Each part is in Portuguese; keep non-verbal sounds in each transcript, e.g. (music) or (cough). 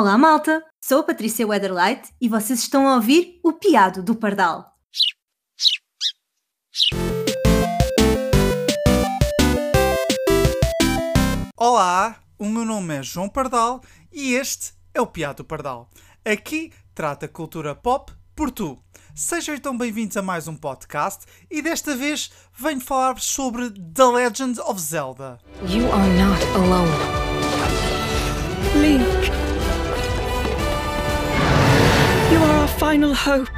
Olá, malta! Sou a Patrícia Weatherlight e vocês estão a ouvir o Piado do Pardal. Olá, o meu nome é João Pardal e este é o Piado Pardal. Aqui trata cultura pop por tu. Sejam então bem-vindos a mais um podcast e desta vez venho falar sobre The Legend of Zelda. You are not alone. Link. Final hope.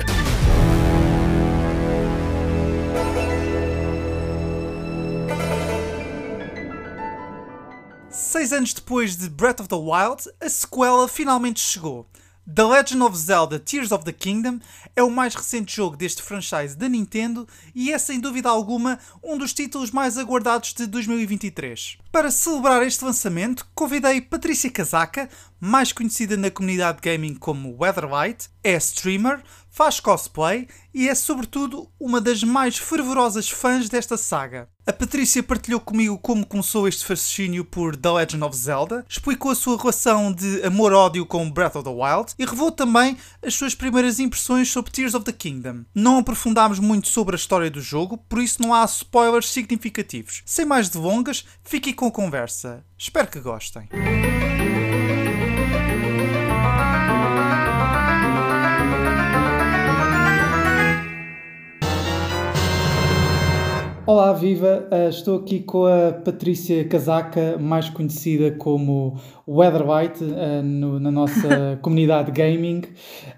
Seis anos depois de Breath of the Wild, a sequela finalmente chegou. The Legend of Zelda Tears of the Kingdom é o mais recente jogo deste franchise da Nintendo e é sem dúvida alguma um dos títulos mais aguardados de 2023. Para celebrar este lançamento, convidei Patrícia Casaca, mais conhecida na comunidade gaming como Weatherlight, é streamer, faz cosplay e é sobretudo uma das mais fervorosas fãs desta saga. A Patrícia partilhou comigo como começou este fascínio por The Legend of Zelda, explicou a sua relação de amor-ódio com Breath of the Wild e revelou também as suas primeiras impressões sobre Tears of the Kingdom. Não aprofundámos muito sobre a história do jogo, por isso não há spoilers significativos. Sem mais delongas, fiquem com a conversa. Espero que gostem. Olá, viva! Uh, estou aqui com a Patrícia Casaca, mais conhecida como Weatherbyte uh, no, na nossa (laughs) comunidade gaming.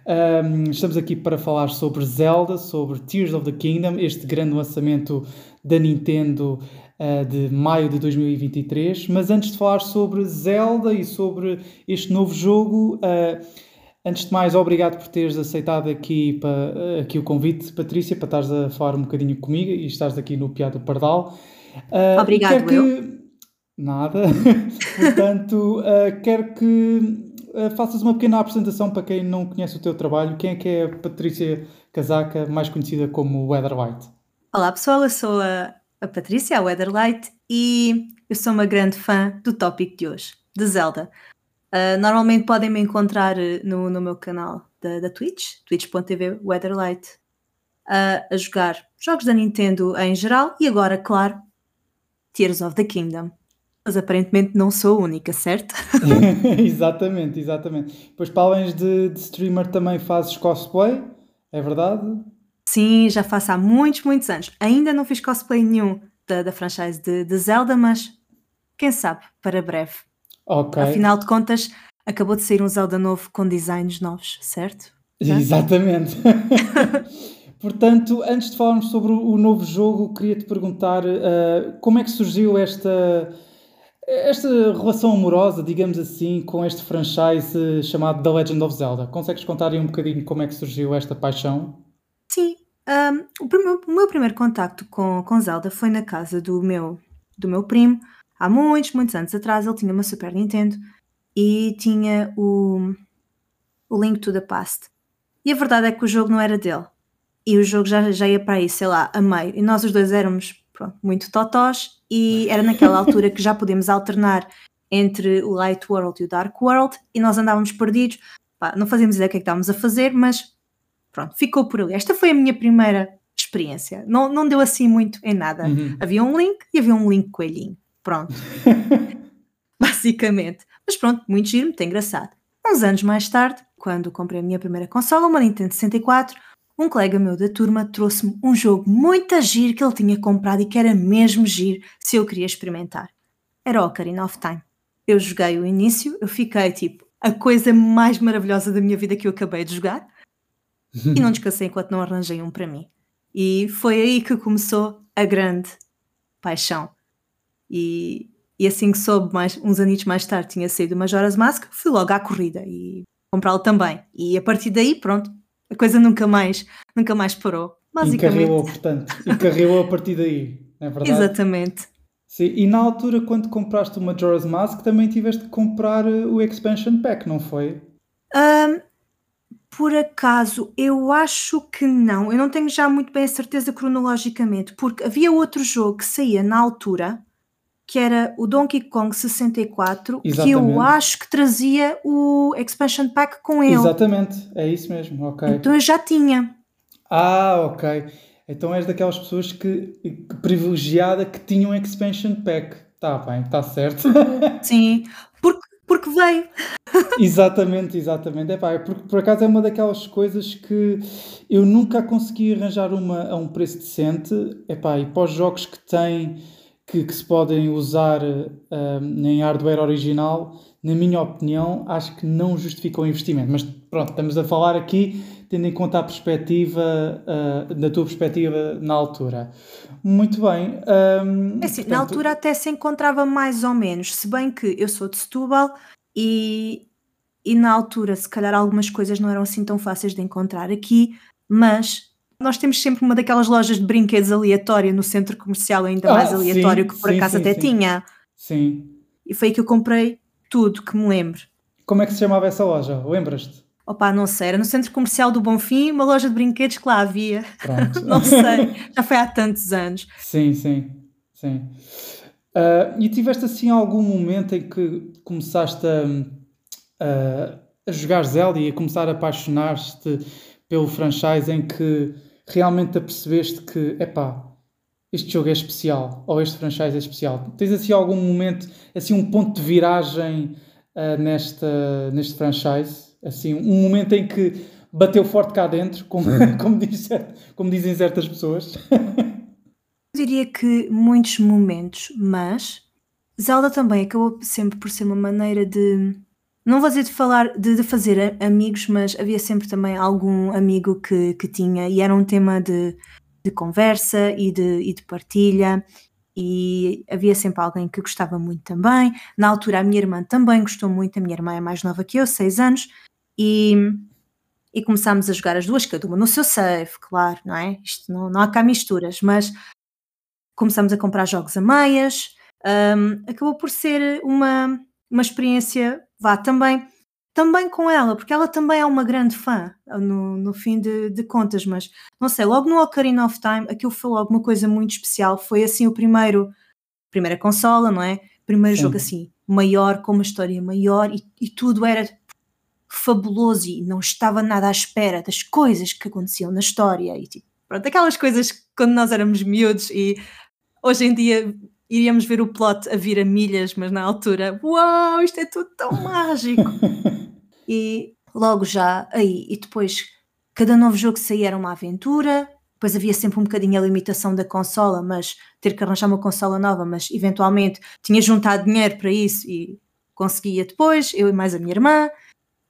Um, estamos aqui para falar sobre Zelda, sobre Tears of the Kingdom, este grande lançamento da Nintendo uh, de maio de 2023. Mas antes de falar sobre Zelda e sobre este novo jogo, Antes de mais, obrigado por teres aceitado aqui, para, aqui o convite, Patrícia, para estares a falar um bocadinho comigo e estares aqui no Piado Pardal. Uh, Obrigado, que... eu. Nada. (laughs) Portanto, uh, quero que uh, faças uma pequena apresentação para quem não conhece o teu trabalho. Quem é que é a Patrícia Casaca, mais conhecida como Weatherlight? Olá, pessoal, eu sou a, a Patrícia, a Weatherlight, e eu sou uma grande fã do tópico de hoje, de Zelda. Uh, normalmente podem me encontrar eh, no, no meu canal da, da Twitch, twitch.tv Weatherlight, uh, a jogar jogos da Nintendo em geral e agora, claro, Tears of the Kingdom. Mas aparentemente não sou a única, certo? (laughs) (laughs) exatamente, exatamente. Pois para além de, de streamer também fazes cosplay, é verdade? Sim, já faço há muitos, muitos anos. Ainda não fiz cosplay nenhum da, da franchise de, de Zelda, mas quem sabe, para breve. Ok. Afinal de contas, acabou de sair um Zelda novo com designs novos, certo? Exatamente. (laughs) Portanto, antes de falarmos sobre o novo jogo, queria-te perguntar uh, como é que surgiu esta, esta relação amorosa, digamos assim, com este franchise chamado The Legend of Zelda. Consegues contar aí um bocadinho como é que surgiu esta paixão? Sim. Um, o, primeiro, o, meu primeiro contacto com, com Zelda foi na casa do meu, do meu primo, há muitos, muitos anos atrás, ele tinha uma Super Nintendo e tinha o, o Link to the Past. E a verdade é que o jogo não era dele. E o jogo já, já ia para aí, sei lá, a meio. E nós os dois éramos pronto, muito totós e era naquela altura que já podíamos alternar entre o Light World e o Dark World e nós andávamos perdidos. Pá, não fazíamos ideia do que é que estávamos a fazer, mas pronto, ficou por ali. Esta foi a minha primeira experiência. Não, não deu assim muito em nada. Uhum. Havia um Link e havia um Link coelhinho. Pronto. (laughs) Basicamente. Mas pronto, muito giro, muito engraçado. Uns anos mais tarde, quando comprei a minha primeira consola, uma Nintendo 64, um colega meu da turma trouxe-me um jogo muito giro que ele tinha comprado e que era mesmo giro se eu queria experimentar. Era o Ocarina of Time. Eu joguei o início, eu fiquei tipo, a coisa mais maravilhosa da minha vida que eu acabei de jogar e não (laughs) descansei enquanto não arranjei um para mim. E foi aí que começou a grande paixão. E, e assim que soube, mais, uns anos mais tarde, tinha saído o Majora's Mask, fui logo à corrida e comprá-lo também. E a partir daí, pronto, a coisa nunca mais, nunca mais parou. Basicamente. Encarrilou, portanto, encarrilou a partir daí, é verdade? Exatamente. Sim, e na altura, quando compraste o Majora's Mask, também tiveste que comprar eh, o Expansion Pack, não foi? Um, por acaso, eu acho que não. Eu não tenho já muito bem a certeza cronologicamente, porque havia outro jogo que saía na altura que era o Donkey Kong 64, que Exatamente. eu acho que trazia o expansion pack com ele. Exatamente, é isso mesmo, ok. Então eu já tinha. Ah, ok. Então és daquelas pessoas que, que privilegiada que tinham um expansion pack. Tá bem, tá certo. (laughs) Sim, porque, porque veio. exatamente, exatamente. É porque por acaso é uma daquelas coisas que eu nunca consegui arranjar uma a um preço decente. Epá, e para os jogos que têm que, que se podem usar um, em hardware original, na minha opinião, acho que não justifica o investimento. Mas pronto, estamos a falar aqui tendo em conta a perspectiva, uh, da tua perspectiva na altura. Muito bem. Um, é assim, portanto... Na altura até se encontrava mais ou menos, se bem que eu sou de Setúbal e, e na altura se calhar algumas coisas não eram assim tão fáceis de encontrar aqui, mas nós temos sempre uma daquelas lojas de brinquedos aleatória no centro comercial, ainda ah, mais aleatório, sim, que por sim, acaso sim, até tinha. Sim. E foi aí que eu comprei tudo que me lembro. Como é que se chamava essa loja? Lembras-te? Opa, não sei, era no centro comercial do Bonfim, uma loja de brinquedos que lá havia. Pronto. (laughs) não sei, (laughs) já foi há tantos anos. Sim, sim, sim. Uh, e tiveste assim algum momento em que começaste a, a, a jogar Zelda e a começar a apaixonar-te pelo franchise em que realmente apercebeste que, epá, este jogo é especial, ou este franchise é especial? Tens assim algum momento, assim um ponto de viragem uh, nesta, neste franchise? Assim, um momento em que bateu forte cá dentro, como, (laughs) como, diz, como dizem certas pessoas? Eu diria que muitos momentos, mas Zelda também acabou sempre por ser uma maneira de. Não vou dizer de falar, de, de fazer amigos, mas havia sempre também algum amigo que, que tinha, e era um tema de, de conversa e de, e de partilha, e havia sempre alguém que gostava muito também. Na altura, a minha irmã também gostou muito, a minha irmã é mais nova que eu, seis anos, e, e começámos a jogar as duas, cada uma no seu save, claro, não é? Isto não, não há cá misturas, mas começámos a comprar jogos a meias, um, acabou por ser uma, uma experiência, vá, também, também com ela, porque ela também é uma grande fã, no, no fim de, de contas, mas não sei, logo no Ocarina of Time, aquilo foi logo uma coisa muito especial, foi assim o primeiro, primeira consola, não é? Primeiro Sim. jogo assim, maior, com uma história maior e, e tudo era fabuloso e não estava nada à espera das coisas que aconteciam na história e tipo, pronto, aquelas coisas que quando nós éramos miúdos e hoje em dia iríamos ver o plot a vir a milhas, mas na altura, uau, isto é tudo tão (laughs) mágico. e logo já aí, e depois cada novo jogo que saía era uma aventura, depois havia sempre um bocadinho a limitação da consola, mas ter que arranjar uma consola nova, mas eventualmente tinha juntado dinheiro para isso e conseguia depois, eu e mais a minha irmã,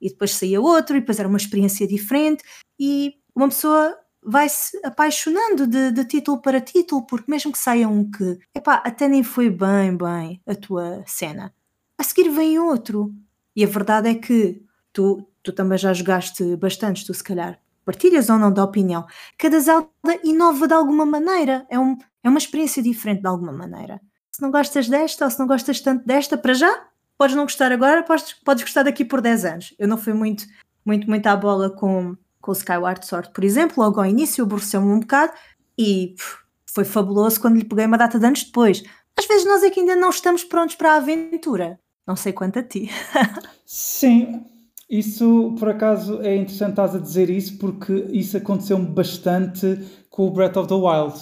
e depois saía outro, e depois era uma experiência diferente, e uma pessoa vai-se apaixonando de, de, título para título, porque mesmo que saia um que, epá, até nem foi bem, bem a tua cena, a seguir vem outro. E a verdade é que tu, tu também já jogaste bastante, tu se calhar partilhas ou não da opinião. Cada Zelda inova de alguma maneira, é, um, é uma experiência diferente de alguma maneira. Se não gostas desta ou se não gostas tanto desta, para já, podes não gostar agora, podes, podes gostar daqui por 10 anos. Eu não fui muito, muito, muito à bola com, com o Skyward Sword, por exemplo, logo ao início aborreceu-me um bocado e pff, foi fabuloso quando lhe peguei uma data de anos depois. Às vezes nós é que ainda não estamos prontos para a aventura. Não sei quanto a ti. (laughs) Sim, isso por acaso é interessante estás a dizer isso porque isso aconteceu-me bastante com o Breath of the Wild.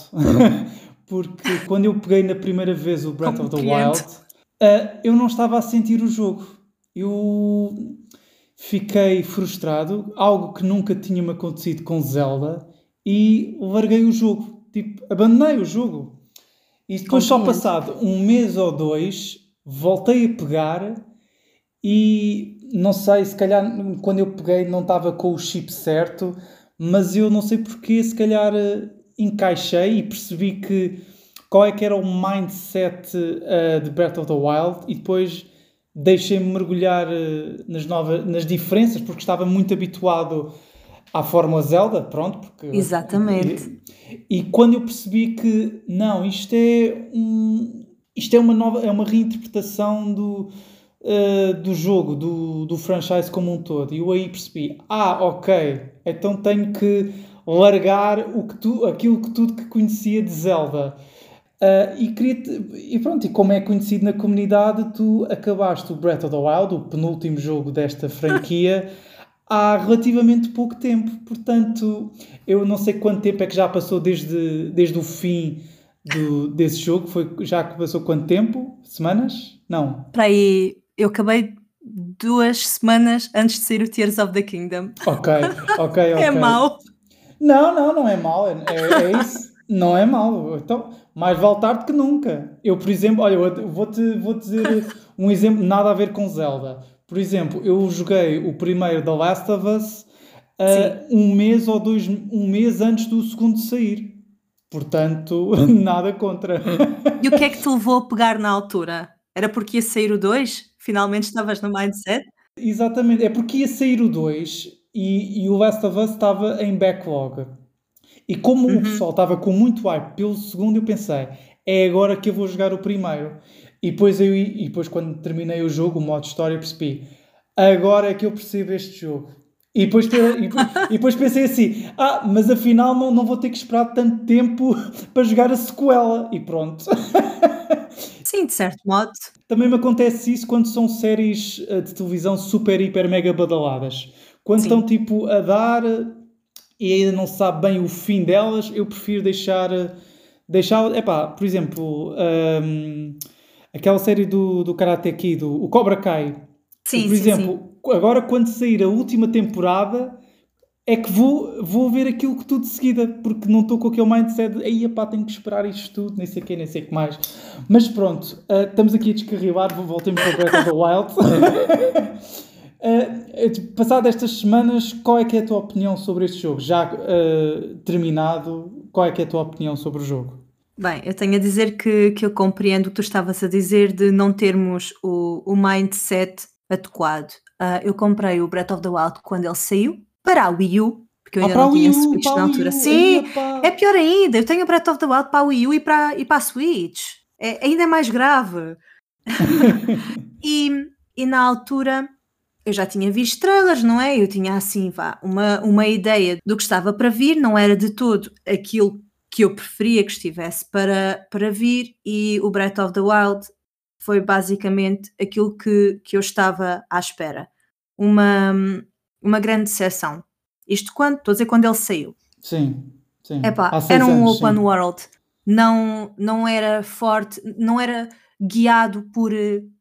(laughs) porque quando eu peguei na primeira vez o Breath Como of the Wild, Uh, eu não estava a sentir o jogo. Eu fiquei frustrado, algo que nunca tinha me acontecido com Zelda, e larguei o jogo. Tipo, abandonei o jogo. E depois, só passado um mês ou dois, voltei a pegar e não sei, se calhar quando eu peguei não estava com o chip certo, mas eu não sei porque, se calhar encaixei e percebi que qual é que era o mindset uh, de Breath of the Wild e depois deixei-me mergulhar uh, nas, novas, nas diferenças, porque estava muito habituado à fórmula Zelda, pronto. Porque, Exatamente. E, e, quando eu percebi que, não, isto é, um, isto é uma nova, é uma reinterpretação do, uh, do jogo, do, do franchise como um todo, e eu aí percebi, ah, ok, então tenho que largar o que tu, aquilo que tudo que conhecia de Zelda Uh, e, queria e pronto, e como é conhecido na comunidade, tu acabaste o Breath of the Wild, o penúltimo jogo desta franquia, (laughs) há relativamente pouco tempo. Portanto, eu não sei quanto tempo é que já passou desde, desde o fim do, desse jogo. Foi, já passou quanto tempo? Semanas? Não. Para aí, eu acabei duas semanas antes de sair o Tears of the Kingdom. Ok, ok, (laughs) ok. É mau. Não, não, não é mau. É, é, é isso. Não é mau. Então, mais vale tarde que nunca. Eu, por exemplo, olha, vou-te vou dizer (laughs) um exemplo, nada a ver com Zelda. Por exemplo, eu joguei o primeiro The Last of Us uh, um mês ou dois, um mês antes do segundo sair. Portanto, (laughs) nada contra. E o que é que te levou a pegar na altura? Era porque ia sair o 2? Finalmente estavas no mindset? Exatamente, é porque ia sair o 2 e, e o Last of Us estava em backlog. E como uhum. o pessoal estava com muito hype pelo segundo, eu pensei, é agora que eu vou jogar o primeiro. E depois, eu, e depois quando terminei o jogo, o modo história, percebi, agora é que eu percebo este jogo. E depois, e, (laughs) e depois pensei assim: ah, mas afinal não, não vou ter que esperar tanto tempo (laughs) para jogar a sequela. E pronto. (laughs) Sim, de certo modo. Também me acontece isso quando são séries eh, de televisão super, hiper, mega badaladas. Quando Sim. estão tipo a dar e ainda não se sabe bem o fim delas, eu prefiro deixar. deixar epá, por exemplo, um, aquela série do, do Karate Kid, o Cobra Kai. Sim, por sim, exemplo, sim. agora quando sair a última temporada é que vou, vou ver aquilo que tudo de seguida, porque não estou com aquele mindset de aí pá, tenho que esperar isto tudo, nem sei o que, nem sei o que mais. Mas pronto, uh, estamos aqui a descarrilar, voltemos para o Breath of the Wild. (laughs) Uh, passado estas semanas, qual é que é a tua opinião sobre este jogo? Já uh, terminado, qual é que é a tua opinião sobre o jogo? Bem, eu tenho a dizer que, que eu compreendo o que tu estavas a dizer de não termos o, o mindset adequado. Uh, eu comprei o Breath of the Wild quando ele saiu para a Wii U, porque eu ainda ah, não tinha U, Switch na altura. Sim, é pior ainda. Eu tenho o Breath of the Wild para a Wii U e para, e para a Switch. É, ainda é mais grave. (laughs) (laughs) e, e na altura eu já tinha visto trailers, não é? Eu tinha assim, vá, uma, uma ideia do que estava para vir, não era de todo aquilo que eu preferia que estivesse para, para vir, e o Breath of the Wild foi basicamente aquilo que, que eu estava à espera. Uma, uma grande decepção. Isto quando? Estou a dizer quando ele saiu. Sim, sim. Epá, era um anos, open sim. world. Não, não era forte, não era guiado por,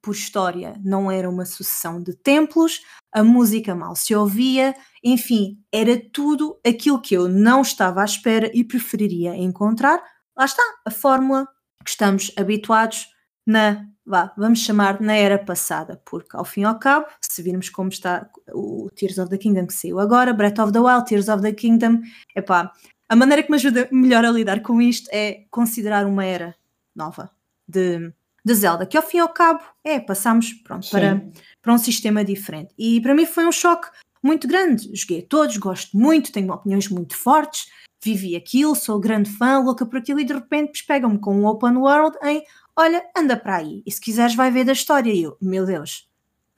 por história. Não era uma sucessão de templos, a música mal se ouvia, enfim, era tudo aquilo que eu não estava à espera e preferiria encontrar. Lá está, a fórmula que estamos habituados na, vá, vamos chamar, na era passada, porque ao fim e ao cabo, se virmos como está o Tears of the Kingdom que saiu agora, Breath of the Wild, Tears of the Kingdom, epá, a maneira que me ajuda melhor a lidar com isto é considerar uma era nova de de Zelda, que ao fim e ao cabo é, passamos pronto, para, para um sistema diferente. E para mim foi um choque muito grande. Joguei todos, gosto muito, tenho opiniões muito fortes, vivi aquilo, sou grande fã, louca por aquilo, e de repente pegam-me com um open world em olha, anda para aí, e se quiseres vai ver da história. E eu, meu Deus,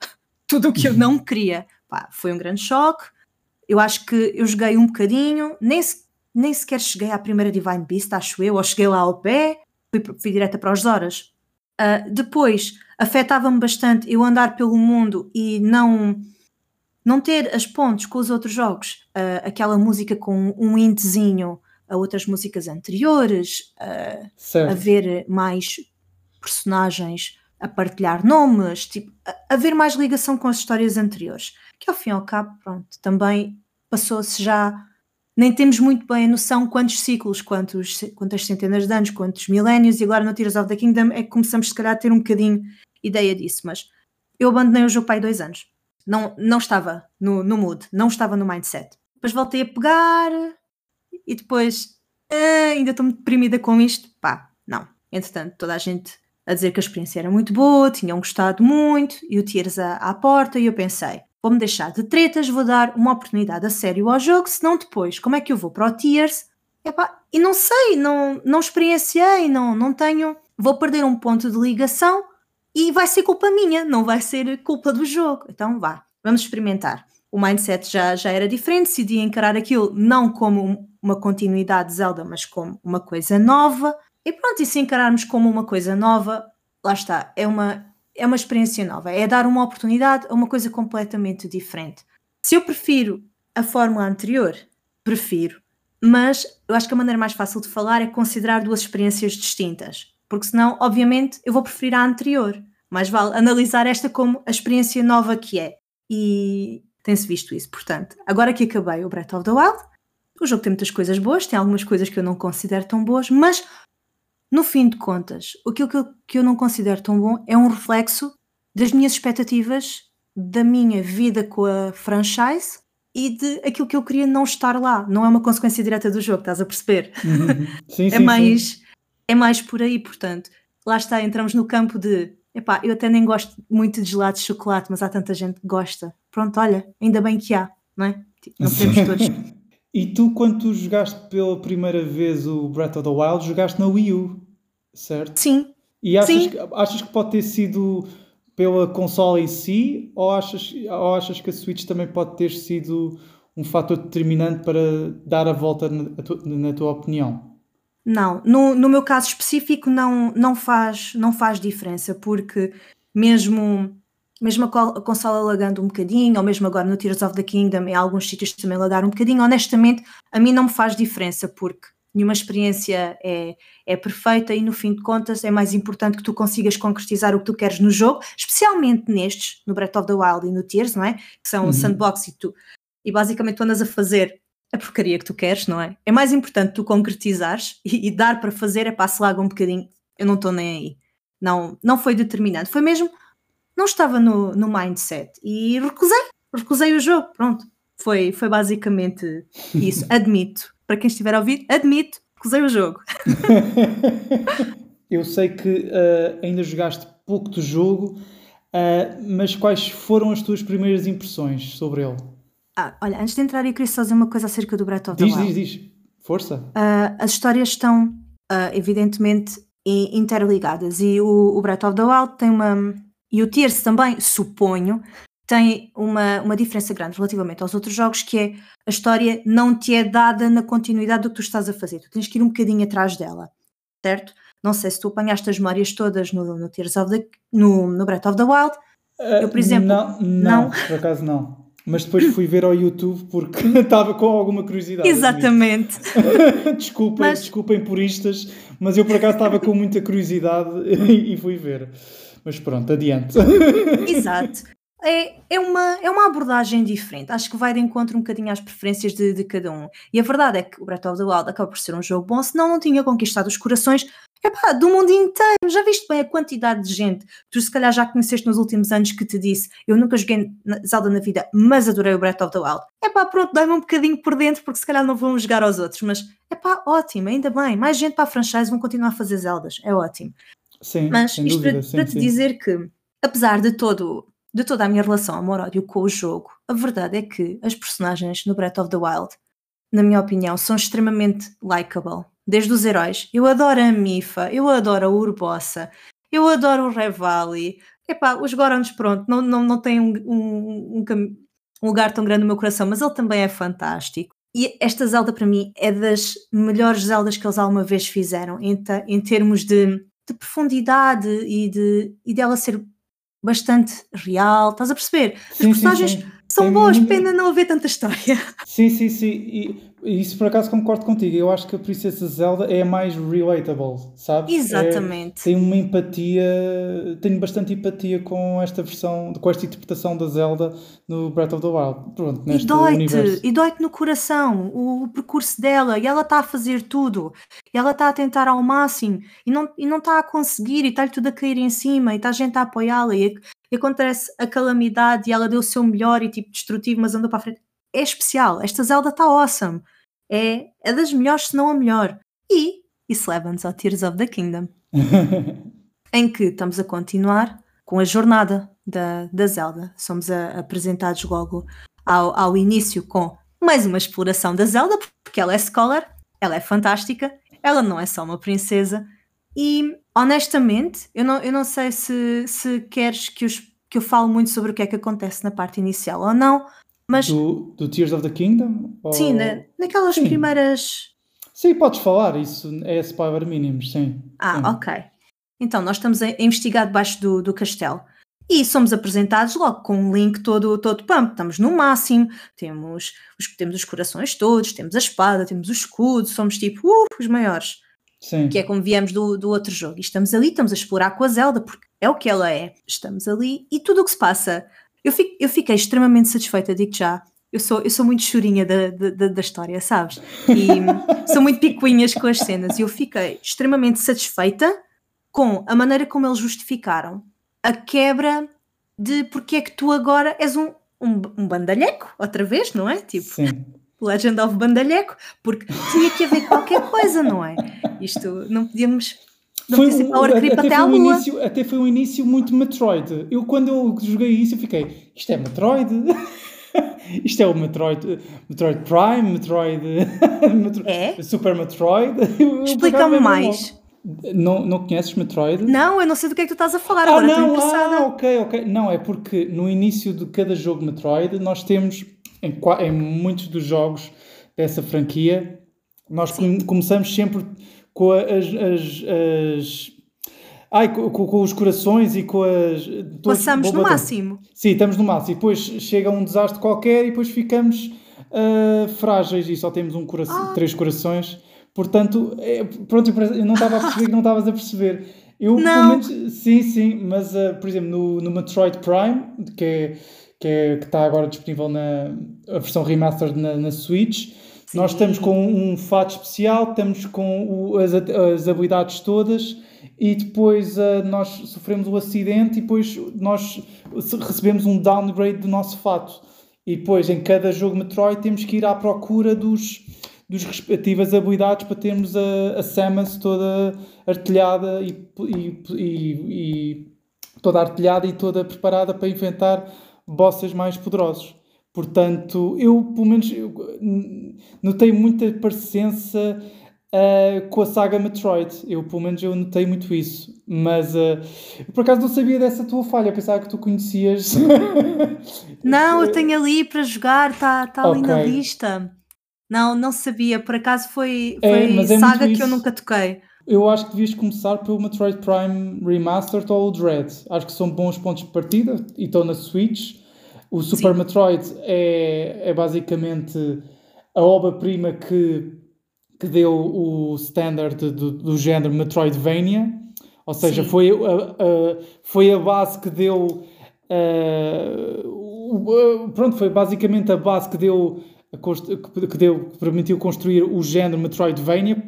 (laughs) tudo o que eu não queria. Pá, foi um grande choque. Eu acho que eu joguei um bocadinho, nem, se, nem sequer cheguei à primeira Divine Beast, acho eu, ou cheguei lá ao pé, fui, fui direta para as horas Uh, depois, afetava-me bastante eu andar pelo mundo e não não ter as pontes com os outros jogos, uh, aquela música com um intezinho a outras músicas anteriores, uh, a ver mais personagens a partilhar nomes, tipo, a, a ver mais ligação com as histórias anteriores, que ao fim e ao cabo, pronto, também passou-se já nem temos muito bem a noção quantos ciclos, quantos, quantas centenas de anos, quantos milénios, e agora no Tears of the Kingdom é que começamos, se calhar, a ter um bocadinho ideia disso. Mas eu abandonei o jogo aí dois anos. Não, não estava no, no mood, não estava no mindset. Depois voltei a pegar e depois ah, ainda estou muito deprimida com isto. Pá, não. Entretanto, toda a gente a dizer que a experiência era muito boa, tinham gostado muito, e o Tears à, à porta, e eu pensei, vou-me deixar de tretas, vou dar uma oportunidade a sério ao jogo, senão depois, como é que eu vou para o Tears? Epá, e não sei, não, não experienciei, não, não tenho, vou perder um ponto de ligação e vai ser culpa minha, não vai ser culpa do jogo. Então vá, vamos experimentar. O mindset já, já era diferente, decidi encarar aquilo não como uma continuidade de Zelda, mas como uma coisa nova. E pronto, e se encararmos como uma coisa nova, lá está, é uma, é uma experiência nova, é dar uma oportunidade a uma coisa completamente diferente. Se eu prefiro a fórmula anterior, prefiro, mas eu acho que a maneira mais fácil de falar é considerar duas experiências distintas, porque senão, obviamente, eu vou preferir a anterior. Mais vale analisar esta como a experiência nova que é. E tem-se visto isso. Portanto, agora que acabei o Breath of the Wild, o jogo tem muitas coisas boas, tem algumas coisas que eu não considero tão boas, mas no fim de contas, aquilo que eu, que eu não considero tão bom é um reflexo das minhas expectativas, da minha vida com a franchise e de aquilo que eu queria não estar lá. Não é uma consequência direta do jogo, estás a perceber? Uhum. Sim, (laughs) é, sim, mais, sim. é mais por aí, portanto. Lá está, entramos no campo de epá, eu até nem gosto muito de gelado de chocolate, mas há tanta gente que gosta. Pronto, olha, ainda bem que há, não é? Tipo, não podemos todos. (laughs) E tu, quando tu jogaste pela primeira vez o Breath of the Wild, jogaste na Wii U, certo? Sim, E achas, Sim. que, achas que pode ter sido pela consola em si, ou achas, ou achas que a Switch também pode ter sido um fator determinante para dar a volta na, tu- na tua opinião? Não, no, no meu caso específico não, não, faz, não faz diferença, porque mesmo, mesmo a, co- a consola lagando um bocadinho, ou mesmo agora no Tears of the Kingdom, em alguns sítios também lagaram um bocadinho, honestamente, a mim não me faz diferença, porque nenhuma experiência é, é perfeita e no fim de contas é mais importante que tu consigas concretizar o que tu queres no jogo, especialmente nestes, no Breath of the Wild e no Tears, não é? Que são Uhum. sandbox e tu, e basicamente tu andas a fazer a porcaria que tu queres, não é? É mais importante tu concretizares e, e dar para fazer, é pá, se laga um bocadinho, eu não estou nem aí. Não, não foi determinante, foi mesmo, não estava no, no mindset e recusei, recusei o jogo, pronto. Foi, foi basicamente isso, (laughs) admito. Para quem estiver a ouvir, admito, recusei o jogo. (laughs) Eu sei que ah, ainda jogaste pouco do jogo, ah, mas quais foram as tuas primeiras impressões sobre ele? Ah, olha, antes de entrar eu queria só dizer uma coisa acerca do Breath of the Diz, Wild. diz, diz. Força. Ah, as histórias estão ah, evidentemente interligadas e o, o Breath of the Wild tem uma e o Tears também, suponho, tem uma, uma diferença grande relativamente aos outros jogos que é a história não te é dada na continuidade do que tu estás a fazer, tu tens que ir um bocadinho atrás dela, certo? Não sei se tu apanhaste as memórias todas no, no Tears of the no, no Breath of the Wild, Eu, por exemplo, Não, não, não. por acaso não. Mas depois fui ver ao YouTube porque (laughs) estava com alguma curiosidade. exatamente. (laughs) desculpem, Mas- desculpem puristas, mas eu por acaso estava com muita curiosidade (laughs) e fui ver. Mas pronto, adiante. Exato. É, é, uma, é uma abordagem diferente. Acho que vai de encontro um bocadinho às preferências de, de cada um. E a verdade é que o Breath of the Wild acaba por ser um jogo bom, senão não tinha conquistado os corações epá, do mundo inteiro. Já viste bem a quantidade de gente que tu se calhar já conheceste nos últimos anos que te disse eu nunca joguei Zelda na vida, mas adorei o Breath of the Wild. Epá, pronto, dá-me um bocadinho por dentro porque se calhar não vão jogar aos outros, mas epá, ótimo, ainda bem. Mais gente para a franchise vão continuar a fazer Zeldas. É ótimo. Sim, Mas isto dúvida, para, sim, para te sim. dizer que, apesar de todo de toda a minha relação amor-ódio com o jogo, a verdade é que as personagens no Breath of the Wild, na minha opinião, são extremamente likable. Desde os heróis. Eu adoro a Mifa, eu adoro a Urbossa, eu adoro o Revali. Epá, os Gorons, pronto, não, não, não têm um, um, um um lugar tão grande no meu coração, mas ele também é fantástico. E esta Zelda, para mim, é das melhores Zeldas que eles alguma vez fizeram, em, em termos de, de profundidade e de, e dela ser bastante real. Estás a perceber? As Sim, sim, personagens sim. são Tem boas, muito- pena não haver tanta história. Sim, sim, sim. E isso por acaso concordo contigo. Eu acho que a Princesa Zelda é a mais relatable, sabes? É- Exatamente. tem uma empatia, tenho bastante empatia com esta versão, com esta interpretação da Zelda no Breath of the Wild. Pronto, E neste dói-te, universo. e dói-te no coração o, o percurso dela, e ela está a fazer tudo, e ela está a tentar ao máximo, e não e não está a conseguir, e está-lhe tudo a cair em cima, e está a gente a apoiá-la, e, e acontece a calamidade, e ela deu o seu melhor, e tipo, destrutivo, mas andou para a frente. É especial, esta Zelda está awesome. É, é das melhores, se não a melhor. E isso leva-nos ao Tears of the Kingdom, (laughs) em que estamos a continuar com a jornada da, da Zelda. Somos a- apresentados logo ao, ao início com mais uma exploração da Zelda, porque ela é scholar, ela é fantástica, ela não é só uma princesa. E honestamente, eu não, eu não sei se, se queres que, os, que eu fale muito sobre o que é que acontece na parte inicial ou não, mas Do, do Tears of the Kingdom? Ou- sim, na, naquelas Sim. primeiras. Sim, podes falar, isso é spoiler mínimos, sim. Ah, sim. ok. Então, nós estamos a investigar debaixo do, do castelo e somos apresentados logo com um link todo, todo pump. Estamos no máximo, temos os, temos os corações todos, temos a espada, temos o escudo, somos tipo uh, os maiores. Sim. Que é como viemos do, do outro jogo. E estamos ali, estamos a explorar com a Zelda, porque é o que ela é. Estamos ali e tudo o que se passa. Eu, fico, eu fiquei extremamente satisfeita, digo já. Eu sou, eu sou muito chorinha da, da, da história, sabes? E (laughs) sou muito picuinhas com as cenas. E eu fiquei extremamente satisfeita com a maneira como eles justificaram a quebra de porque é que tu agora és um, um, um bandalheco, outra vez, não é? Tipo, Sim. (laughs) Legend of Bandalheco, porque tinha que haver qualquer coisa, não é? Isto não podíamos. Foi ser um- até, até foi um início, até foi um início muito Metroid. Eu, quando eu joguei isso, eu fiquei: isto é Metroid? (laughs) isto é o Metroid, Metroid Prime, Metroid, (laughs) Metro- É? Super Metroid. (laughs) Explica-me mais. Não, não conheces Metroid? Não, eu não sei do que é que tu estás a falar, Ah, agora não, ah, ok, ok. Não, é porque no início de cada jogo Metroid, nós temos, em, em muitos dos jogos dessa franquia, nós come- começamos sempre com as. as, as ai, com, com- os corações e com as. Passamos no máximo. Sim, estamos no máximo. E depois chega um desastre qualquer e depois ficamos ah, frágeis e só temos um coração, três corações. Portanto, é, pronto, eu não estava a perceber que não estavas a perceber. Eu, Não. menos, sim, sim, mas ah, por exemplo, no, no Metroid Prime, que é, que é- que está agora disponível na a versão remastered na, na Switch, nós estamos com um fato especial, estamos com o- as, as habilidades todas e depois ah, nós sofremos o acidente e depois nós recebemos um downgrade do nosso fato. E depois em cada jogo Metroid temos que ir à procura dos, dos respectivas habilidades para termos a, a Samus toda artilhada e, e, e- e toda artilhada e toda preparada para enfrentar bosses mais poderosos. Portanto, eu pelo menos eu, notei muita parecença ah, com a saga Metroid. Eu pelo menos eu notei muito isso. Mas eu, por acaso não sabia dessa tua falha, eu pensava que tu conhecias. (laughs) Não, eu tenho ali para jogar, está tá ali na Ok. lista. Não, não sabia, por acaso foi, É, foi é muito saga que eu nunca toquei. Eu acho que devias começar pelo Metroid Prime Remastered ou o Dread. Acho que são bons pontos de partida e estão na Switch. O Super Sim. Metroid é, é basicamente a obra-prima que, que deu o standard do, do género Metroidvania. Ou seja, Sim. foi a, a- foi a base que deu. o- pronto, foi basicamente a base que deu, a que deu, que permitiu construir o género Metroidvania,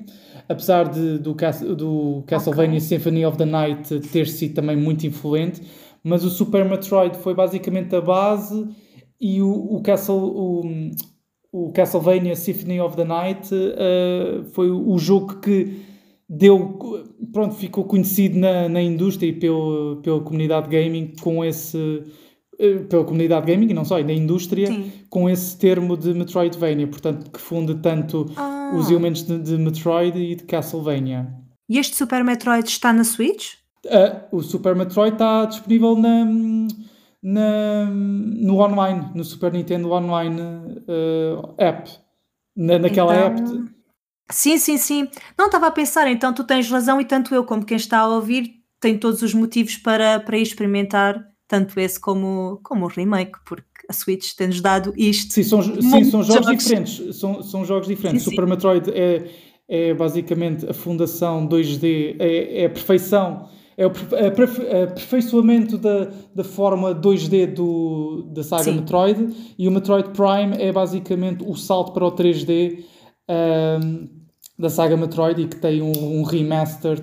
apesar de, do, do Castlevania Symphony of the Night ter sido também muito influente, mas o Super Metroid foi basicamente a base e o, o, Castle, o, o Castlevania Symphony of the Night eh, foi o jogo que deu, pronto, ficou conhecido na, na indústria e pelo, pela comunidade gaming com esse eh, pela comunidade gaming e não só, e na indústria Sim. com esse termo de Metroidvania, portanto que funde tanto Ah. os elementos de, de Metroid e de Castlevania. E este Super Metroid está na Switch? Ah, o Super Metroid está disponível na, na, no online, no Super Nintendo Online ah, app. Na, naquela Então- app. Sim, sim, sim. Não estava a pensar, então tu tens razão e tanto eu como quem está a ouvir tem todos os motivos para, para experimentar tanto esse como, como o remake, porque a Switch tem-nos dado isto. Sim, são, sim, são jogos jogos. diferentes. São, são jogos diferentes. Sim, sim. Super Metroid é, é basicamente a fundação 2D, é, é a perfeição, é o a perfe- aperfeiçoamento da, da forma 2D do, da saga Sim. Metroid e o Metroid Prime é basicamente o salto para o 3D ahm, da saga Metroid e que tem um, um remaster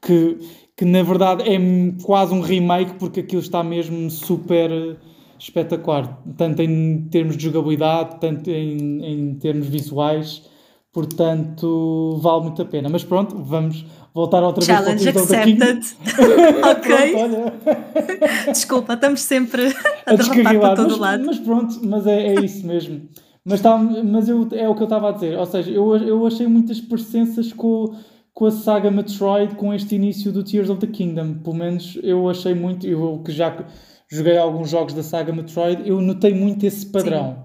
que, que na verdade é quase um remake porque aquilo está mesmo super espetacular, tanto em termos de jogabilidade, tanto em, em termos visuais, portanto vale muito a pena. Mas pronto, vamos voltar outra vez Challenge para o Tears of the Kingdom. accepted. (laughs) ok. Pronto, Desculpa, estamos sempre a a derrapar para todo mas, lado. mas pronto, mas é, é isso mesmo. Mas, tá, mas eu, é o que eu estava a dizer, ou seja, eu, eu achei muitas parecenças com, com a saga Metroid, com este início do Tears of the Kingdom. Pelo menos eu achei muito, eu que já joguei alguns jogos da saga Metroid, eu notei muito esse padrão.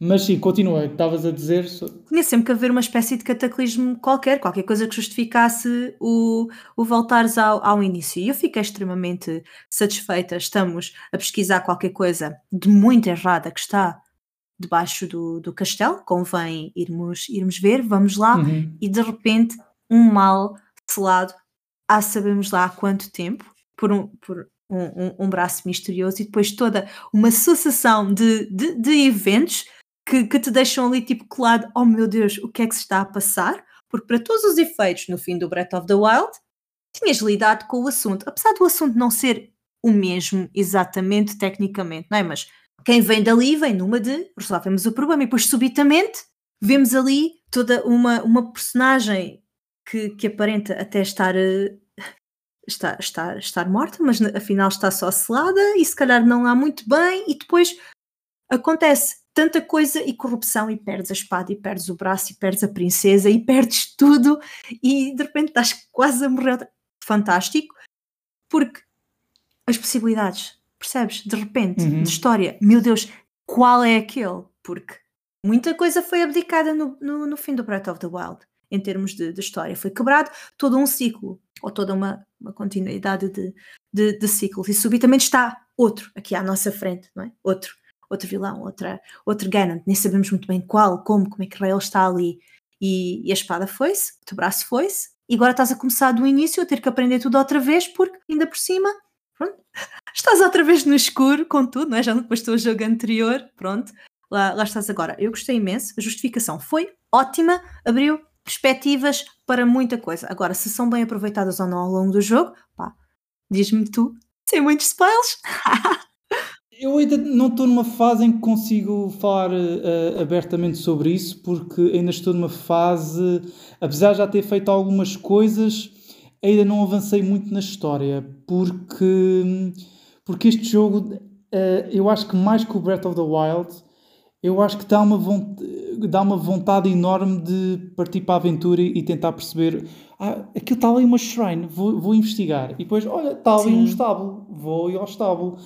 Mas sim, continua, estavas a dizer. Tinha sempre que haver uma espécie de cataclismo qualquer, qualquer coisa que justificasse o, o voltares ao, ao início. E eu fiquei extremamente satisfeita. Estamos a pesquisar qualquer coisa de muito errada que está debaixo do, do castelo, convém irmos, irmos ver, vamos lá, Uhum. e de repente um mal selado há sabemos lá há quanto tempo, por um, por um, um- um braço misterioso, e depois toda uma sucessão de, de, de eventos que, que te deixam ali tipo colado, oh meu Deus, o que é que se está a passar? Porque para todos os efeitos, no fim do Breath of the Wild, tinhas lidado com o assunto, apesar do assunto não ser o mesmo exatamente tecnicamente, não é? Mas quem vem dali vem numa de resolvemos o problema e depois subitamente vemos ali toda uma, uma personagem que, que aparenta até estar, eh, estar, estar, estar morta, mas na- afinal está só selada e se calhar não há muito bem e depois acontece tanta coisa e corrupção e perdes a espada e perdes o braço e perdes a princesa e perdes tudo e de repente estás quase a morrer. Fantástico, porque as possibilidades, percebes? De repente, Uhum. de história, meu Deus, qual é aquele? Porque muita coisa foi abdicada no, no, no fim do Breath of the Wild, em termos de, de história. Foi quebrado todo um ciclo, ou toda uma, uma continuidade de, de, de ciclos, e subitamente está outro aqui à nossa frente, não é? Outro, outro vilão, outra, outro Ganon, nem sabemos muito bem qual, como, como é que ele está ali. E, e a espada foi-se, o teu braço foi-se, e agora estás a começar do início a ter que aprender tudo outra vez, porque ainda por cima, pronto, (laughs) estás outra vez no escuro com tudo, não é? Já não depois do jogo anterior, pronto, lá, lá estás agora. Eu gostei imenso, a justificação foi ótima, abriu perspectivas para muita coisa. Agora, se são bem aproveitadas ou não ao longo do jogo, pá, diz-me tu, sem muitos spoilers. (laughs) Eu ainda não estou numa fase em que consigo falar eh, abertamente sobre isso, porque ainda estou numa fase, apesar de já ter feito algumas coisas, ainda não avancei muito na história, porque, porque este jogo, eh, eu acho que mais que o Breath of the Wild, eu acho que dá uma, dá uma vontade enorme de partir para a aventura e tentar perceber. Ah, aquilo está ali uma shrine, vou, vou investigar. E depois, olha, está ali um Sim. estábulo, vou ir ao estábulo.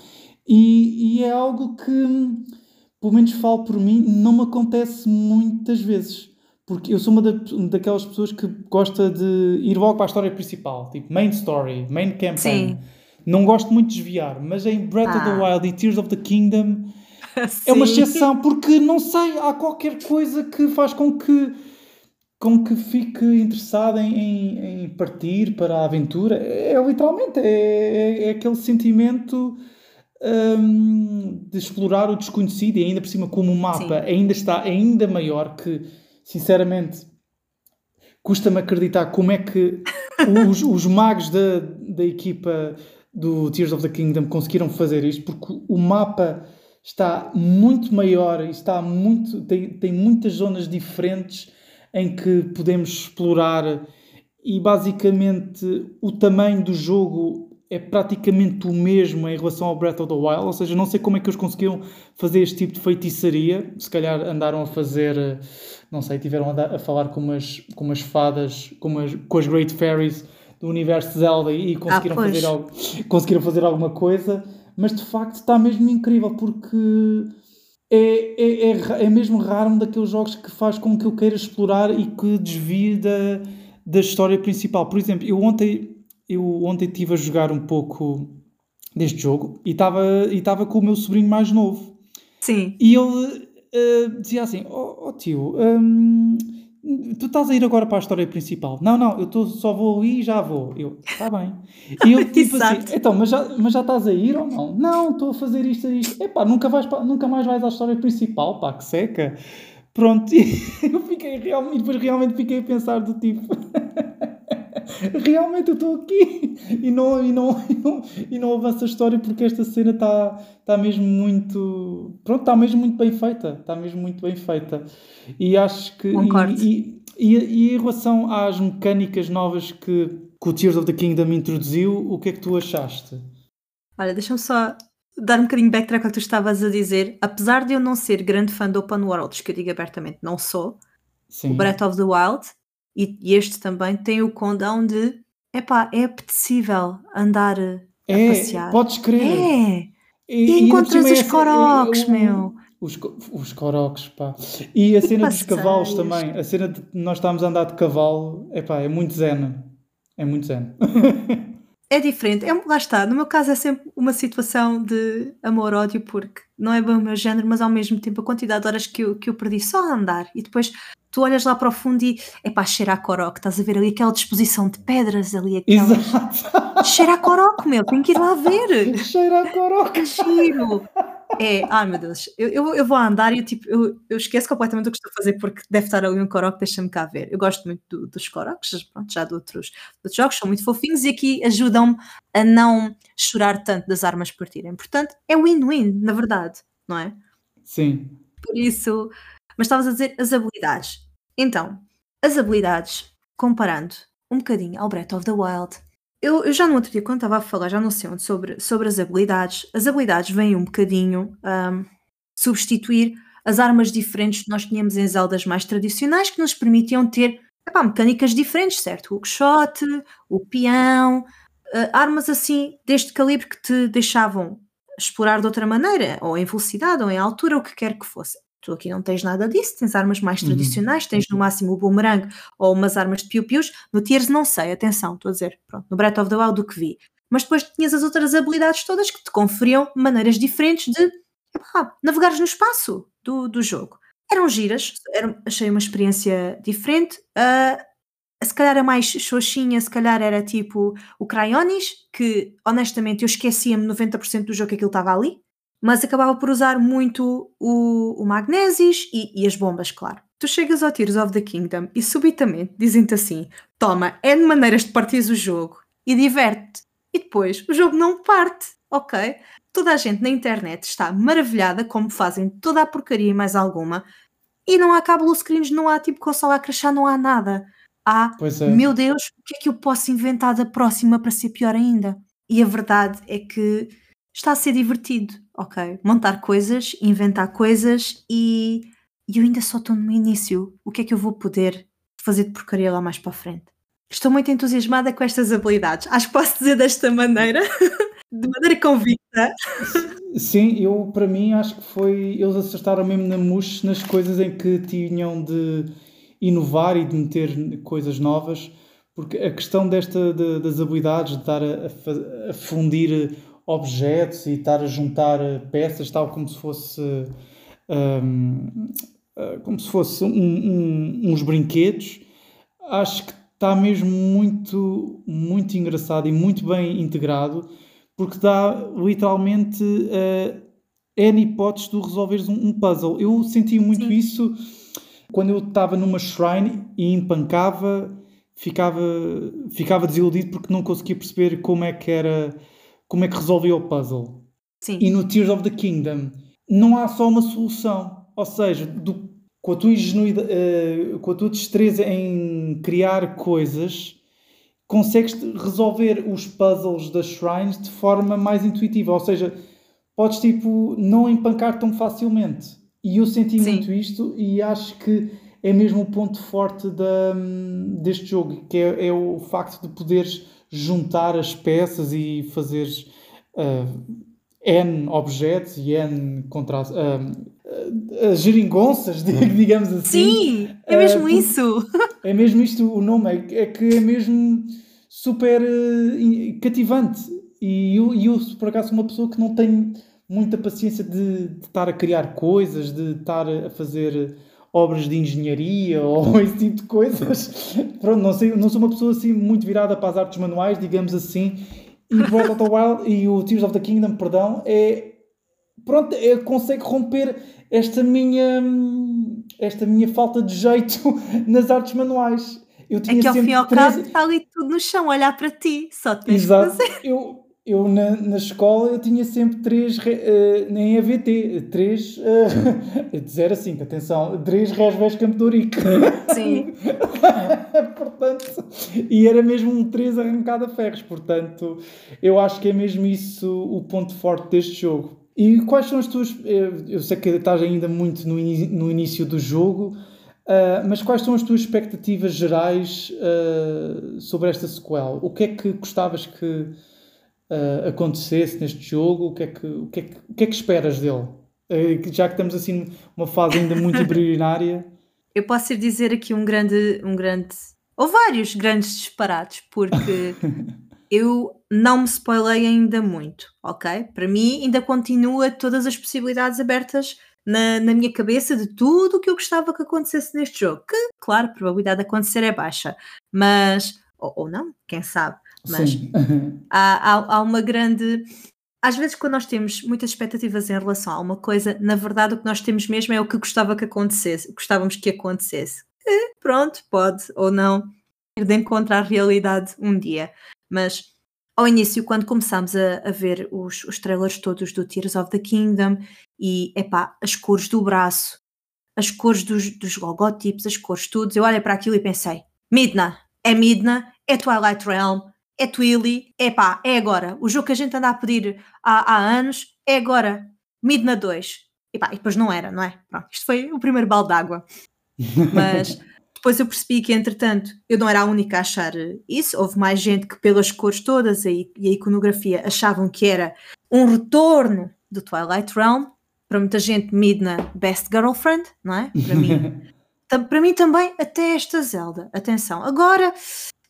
E, e é algo que, pelo menos falo por mim, não me acontece muitas vezes. Porque eu sou uma da- daquelas pessoas que gosta de ir logo para a história principal, tipo main story, main campaign. Sim. Não gosto muito de desviar, mas em Breath of the Ah. Wild e Tears of the Kingdom (laughs) é uma exceção porque não sei, há qualquer coisa que faz com que com que fique interessado em, em- em partir para a aventura. É, é literalmente é, é- é aquele sentimento hum, de explorar o desconhecido e ainda por cima como o mapa ainda está ainda maior que sinceramente custa-me acreditar como é que (laughs) os, os magos da, da equipa do Tears of the Kingdom conseguiram fazer isto, porque o mapa está muito maior e está muito, tem, tem muitas zonas diferentes em que podemos explorar e basicamente o tamanho do jogo é praticamente o mesmo em relação ao Breath of the Wild, ou seja, não sei como é que eles conseguiram fazer este tipo de feitiçaria, se calhar andaram a fazer, não sei, tiveram a, dar- a falar com umas, com umas fadas, com, umas, com as Great Fairies do universo Zelda e conseguiram, pois. fazer algo, conseguiram fazer alguma coisa, mas de facto está mesmo incrível porque é, é, é, é mesmo raro um daqueles jogos que faz com que eu queira explorar e que desvie da, da história principal. Por exemplo, eu ontem, eu ontem estive a jogar um pouco deste jogo e estava e com o meu sobrinho mais novo. Sim. E ele eh, dizia assim: Ó oh, tio, hum, tu estás a ir agora para a história principal? Não, não, eu tô, só vou ali e já vou. Eu, está bem. E eu (laughs) tipo assim: então, mas já, mas já estás a ir ou não? Não, estou a fazer isto e isto. Epá, nunca, vais para- nunca mais vais à história principal, pá, que seca. Pronto, (laughs) e eu fiquei realmente, e depois realmente fiquei a pensar do tipo. (laughs) (laughs) realmente eu estou aqui e não, e, não, (laughs) e, não, e não avança a história porque esta cena está tá mesmo muito. Pronto, está mesmo muito bem feita. Está mesmo muito bem feita. E acho que. E, e, e, em relação às mecânicas novas que, que o Tears of the Kingdom introduziu, o que é que tu achaste? Olha, deixa-me só dar um bocadinho de backtrack ao que tu estavas a dizer. Apesar de eu não ser grande fã de open worlds, que eu digo abertamente, não sou, Sim. o Breath of the Wild e, e este também tem o condão de epá, é apetecível andar a é, passear. podes crer. É! E, E encontras é os essa- coroques, meu! Os, os Koroks, pá. E a cena dos cavalos também. A cena de nós estamos a andar de cavalo, epá, é muito zen. É muito zen. (laughs) É diferente. É, lá está. No meu caso é sempre uma situação de amor-ódio, porque não é bem o meu género, mas ao mesmo tempo a quantidade de horas que eu, que eu perdi só a andar e depois tu olhas lá para o fundo e é pá, cheira a coroque, estás a ver ali aquela disposição de pedras ali, aquela. Exato. Cheira a coroque, meu, tenho que ir lá ver. (laughs) Cheira a Korok. Que giro! É, ai meu Deus, eu, eu, eu vou a andar e eu, tipo, eu, eu esqueço completamente o que estou a fazer porque deve estar ali um coroque, deixa-me cá ver. Eu gosto muito do- dos coroques, pronto, já de outros, de outros jogos, são muito fofinhos e aqui ajudam-me a não chorar tanto das armas partirem. Portanto, é win-win, na verdade, não é? Sim. Por isso. Mas estavas a dizer as habilidades. Então, as habilidades, comparando um bocadinho ao Breath of the Wild, eu, eu já no outro dia, quando estava a falar, já não sei onde, sobre, sobre as habilidades, as habilidades vêm um bocadinho ahm, substituir as armas diferentes que nós tínhamos em Zeldas mais tradicionais que nos permitiam ter epá, mecânicas diferentes, certo? O hookshot, o peão, ah, armas assim deste calibre que te deixavam explorar de outra maneira, ou em velocidade, ou em altura, o que quer que fosse. Tu aqui não tens nada disso, tens armas mais Uhum. tradicionais, tens no máximo o boomerang ou umas armas de piu-pius. No Tears não sei, atenção, estou a dizer, pronto, no Breath of the Wild do que vi. Mas depois tinhas as outras habilidades todas que te conferiam maneiras diferentes de epá, navegares no espaço do, do jogo. Eram giras, eram, achei uma experiência diferente. ah, se calhar a mais xoxinha, se calhar era tipo o Cryonis, que honestamente eu esquecia-me 90% do jogo que aquilo estava ali, mas acabava por usar muito o, o Magnesis e, e as bombas, claro. Tu chegas ao Tears of the Kingdom e subitamente dizem-te assim: toma, é de maneiras de partir o jogo e diverte. E depois o jogo não parte, ok? Toda a gente na internet está maravilhada como fazem toda a porcaria e mais alguma, e não há cabo screens, não há tipo console a crachar, não há nada. Há Pois é. meu Deus, o que é que eu posso inventar da próxima para ser pior ainda? E a verdade é que está a ser divertido, ok? Montar coisas, inventar coisas e, e eu ainda só estou no início. O que é que eu vou poder fazer de porcaria lá mais para a frente? Estou muito entusiasmada com estas habilidades. Acho que posso dizer desta maneira, (laughs) de maneira convicta. Sim, eu para mim acho que foi. Eles acertaram mesmo na mousse nas coisas em que tinham de inovar e de meter coisas novas, porque a questão desta de- das habilidades de estar a, a fundir objetos e estar a juntar peças, tal como se fosse hum, ah, como se fosse um- um- uns brinquedos, acho que está mesmo muito, muito engraçado e muito bem integrado, porque dá literalmente uh, N hipóteses de resolveres um, um puzzle. Eu senti muito Sim. isso quando eu estava numa shrine e empancava, ficava, ficava desiludido porque não conseguia perceber como é que era, como é que resolvia o puzzle. Sim, E no Tears of the Kingdom não há só uma solução. Ou seja, do- com, a tua ingenuidade, eh, com a tua destreza em criar coisas, consegues resolver os puzzles das shrines de forma mais intuitiva. Ou seja, podes tipo não empancar tão facilmente. E eu senti Sim. muito isto e acho que é mesmo o ponto forte da, deste jogo, que é, é o facto de poderes juntar as peças e fazeres ah, N objetos e N contra ah, ah, geringonças, (laughs) digamos assim. Sim, é mesmo isso. (laughs) É mesmo isto o nome, é, é que é mesmo super cativante. E eu, eu, por acaso, sou uma pessoa que não tem muita paciência de, de estar a criar coisas, de estar a fazer obras de engenharia (laughs) ou esse tipo de coisas. Pronto, não, sei, não sou uma pessoa assim muito virada para as artes manuais, digamos assim. E Breath of the Wild e o Tears of the Kingdom, perdão, é pronto, é, consegue romper esta minha esta minha falta de jeito (laughs) nas artes manuais. Eu É tinha que ao fim e ao cabo está ali tudo no chão, olhar para ti. Só tens que Exato. fazer. Eu, eu na, na escola eu tinha sempre três, re- eh, nem AVT, três, uh, (laughs) de 0 a 5, atenção, três resves Campo de Ourique. Sim. (laughs) portanto, e era mesmo um 3 arrancado a ferros, portanto, eu acho que é mesmo isso o ponto forte deste jogo. E quais são as tuas. Eu eu sei que estás ainda muito no, ini- no início do jogo, ah, mas quais são as tuas expectativas gerais ah, sobre esta sequel? O que é que gostavas que ah, acontecesse neste jogo? O que é que, o que, é que, o que, é que esperas dele Eh, Já que estamos assim numa fase ainda muito (laughs) embrionária. Eu posso ir dizer aqui um grande, um grande, ou vários grandes disparates, porque (laughs) eu não me spoilei ainda muito, ok? Para mim ainda continua todas as possibilidades abertas na, na minha cabeça de tudo o que eu gostava que acontecesse neste jogo. Que, claro, a probabilidade de acontecer é baixa, mas, ou, ou não, quem sabe, mas (laughs) há, há, há uma grande. Às vezes, quando nós temos muitas expectativas em relação a uma coisa, na verdade, o que nós temos mesmo é o que gostava que acontecesse, gostávamos que acontecesse. E pronto, pode ou não ir de encontro à realidade um dia. Mas ao início, quando começámos a, a ver os, os trailers todos do Tears of the Kingdom e epá, as cores do braço, as cores dos, dos logotipos, as cores tudo, eu olhei para aquilo e pensei: Midna, é Midna, é Twilight Realm, é Twilly, é pá, é agora. O jogo que a gente anda a pedir há, há anos é agora. Midna 2. E pá, e depois não era, não é? Pronto, isto foi o primeiro balde d'água. (laughs) Mas depois eu percebi que, entretanto, eu não era a única a achar isso. Houve mais gente que, pelas cores todas e, a iconografia, achavam que era um retorno do Twilight Realm. Para muita gente, Midna, best girlfriend, não é? Para mim, (laughs) para mim também, até esta Zelda. Atenção. Agora,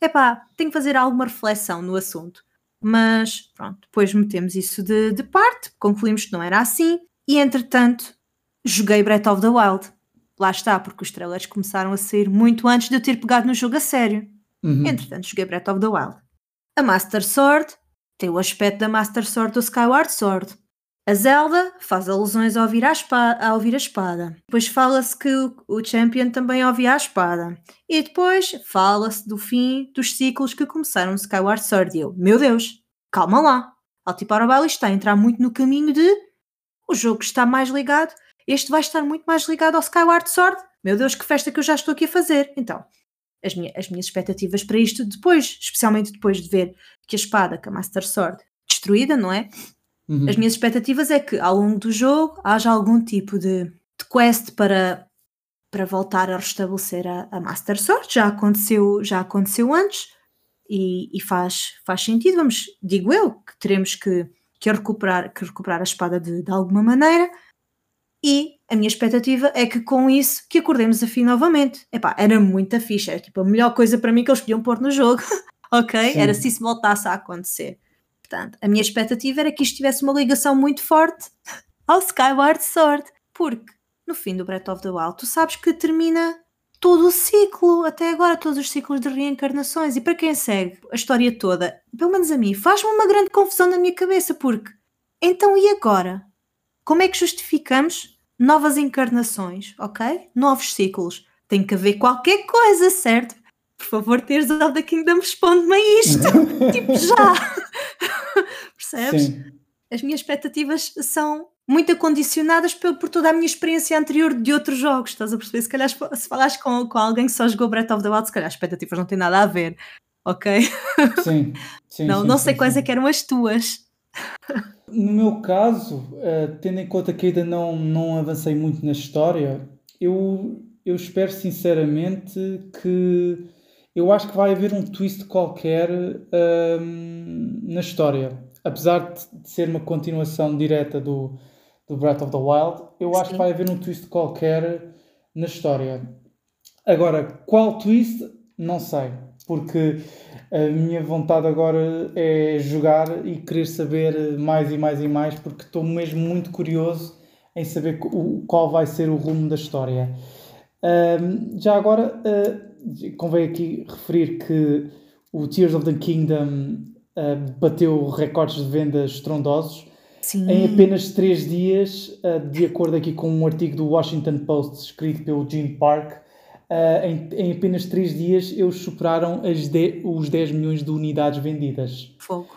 epá, tenho que fazer alguma reflexão no assunto. Mas, pronto, depois metemos isso de, de parte, concluímos que não era assim. E, entretanto, joguei Breath of the Wild. Lá está, porque os trailers começaram a sair muito antes de eu ter pegado no jogo a sério. Uhum. Entretanto, joguei Breath of the Wild. A Master Sword tem o aspecto da Master Sword do Skyward Sword. A Zelda faz alusões ao ouvir a, espa- a ouvir a espada. Depois fala-se que o, Champion também ouvia a espada. E depois fala-se do fim dos ciclos que começaram Skyward Sword. E eu, meu Deus, calma lá. Altipar Bailey está a entrar muito no caminho de o jogo está mais ligado. Este vai estar muito mais ligado ao Skyward Sword. Meu Deus, que festa que eu já estou aqui a fazer. Então, as, minha- as minhas expectativas para isto depois, especialmente depois de ver que a espada, que a Master Sword, destruída, não é? Uhum. As minhas expectativas é que ao longo do jogo haja algum tipo de, de quest para, para voltar a restabelecer a, a Master Sword. Já aconteceu, já aconteceu antes e, e faz, faz sentido. Vamos, digo eu, que teremos que, que, recuperar, que recuperar a espada de, de alguma maneira. E a minha expectativa é que com isso que acordemos a fim novamente. Epá, era muita ficha, era tipo a melhor coisa para mim que eles podiam pôr no jogo. (laughs) ok? Sim. Era se isso voltasse a acontecer. Portanto, a minha expectativa era que isto tivesse uma ligação muito forte (laughs) ao Skyward Sword, porque no fim do Breath of the Wild tu sabes que termina todo o ciclo, até agora, todos os ciclos de reencarnações. E para quem segue a história toda, pelo menos a mim, faz-me uma grande confusão na minha cabeça, porque então e agora? Como é que justificamos novas encarnações, ok? Novos ciclos. Tem que haver qualquer coisa, certo? Por favor, of the Kingdom, responde-me a isto. (laughs) tipo, já. Percebes? Sim. As minhas expectativas são muito acondicionadas por, por toda a minha experiência anterior de outros jogos. Estás a perceber? Se calhar se falares com, com alguém que só jogou Breath of the Wild, se calhar as expectativas não têm nada a ver, ok? (laughs) Sim. Sim, não sim, não sim, sei quais sim. é que eram as tuas. No meu caso, eh, tendo em conta que ainda não, não avancei muito na história, eu, eu espero sinceramente que eu acho que vai haver um twist qualquer ahm, na história. Apesar de, ser uma continuação direta do, do Breath of the Wild, eu acho Sim. que vai haver um twist qualquer na história. Agora, qual twist? Não sei, porque a minha vontade agora é jogar e querer saber mais e mais e mais, porque estou mesmo muito curioso em saber qual vai ser o rumo da história. Ahm, já agora, ah, convém aqui referir que o Tears of the Kingdom bateu recordes de vendas estrondosos Sim. em apenas três dias, ah, de acordo aqui com um artigo do Washington Post escrito pelo Gene Park, ah, em, em apenas três dias eles superaram as de- os 10 milhões de unidades vendidas. Fogo.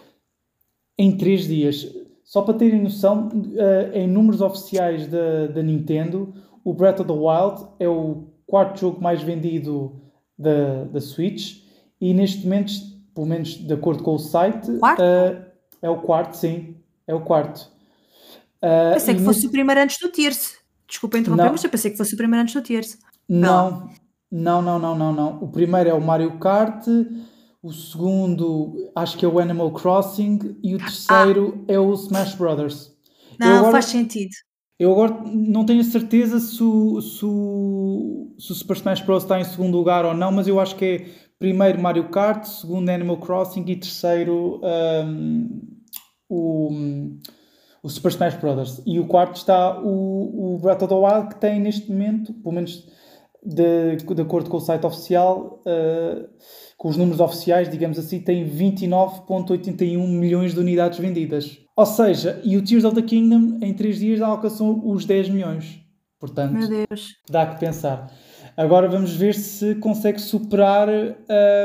Em três dias. Só para terem noção, ah, em números oficiais da, da Nintendo, o Breath of the Wild é o quarto jogo mais vendido da, da Switch e neste momento, pelo menos de acordo com o site, Quarto? ah, é o quarto, sim, é o quarto. Ah, Pensei que fosse neste- o primeiro antes do Tears. Desculpa interromper, Não. mas eu pensei que fosse o primeiro antes do Tears. Não, não, não, não, não, não. O primeiro é o Mario Kart, o segundo acho que é o Animal Crossing e o terceiro é o Smash Brothers. Não, agora- faz sentido. Eu agora não tenho certeza se o, se, o, se o Super Smash Bros. está em segundo lugar ou não, mas eu acho que é primeiro Mario Kart, segundo Animal Crossing e terceiro um, o, o Super Smash Bros. E o quarto está o, o Breath of the Wild, que tem neste momento, pelo menos de, de acordo com o site oficial, uh, com os números oficiais, digamos assim, tem 29,81 milhões de unidades vendidas. Ou seja, e o Tears of the Kingdom em 3 dias alcançou os 10 milhões. Portanto, dá que pensar. Agora vamos ver se consegue superar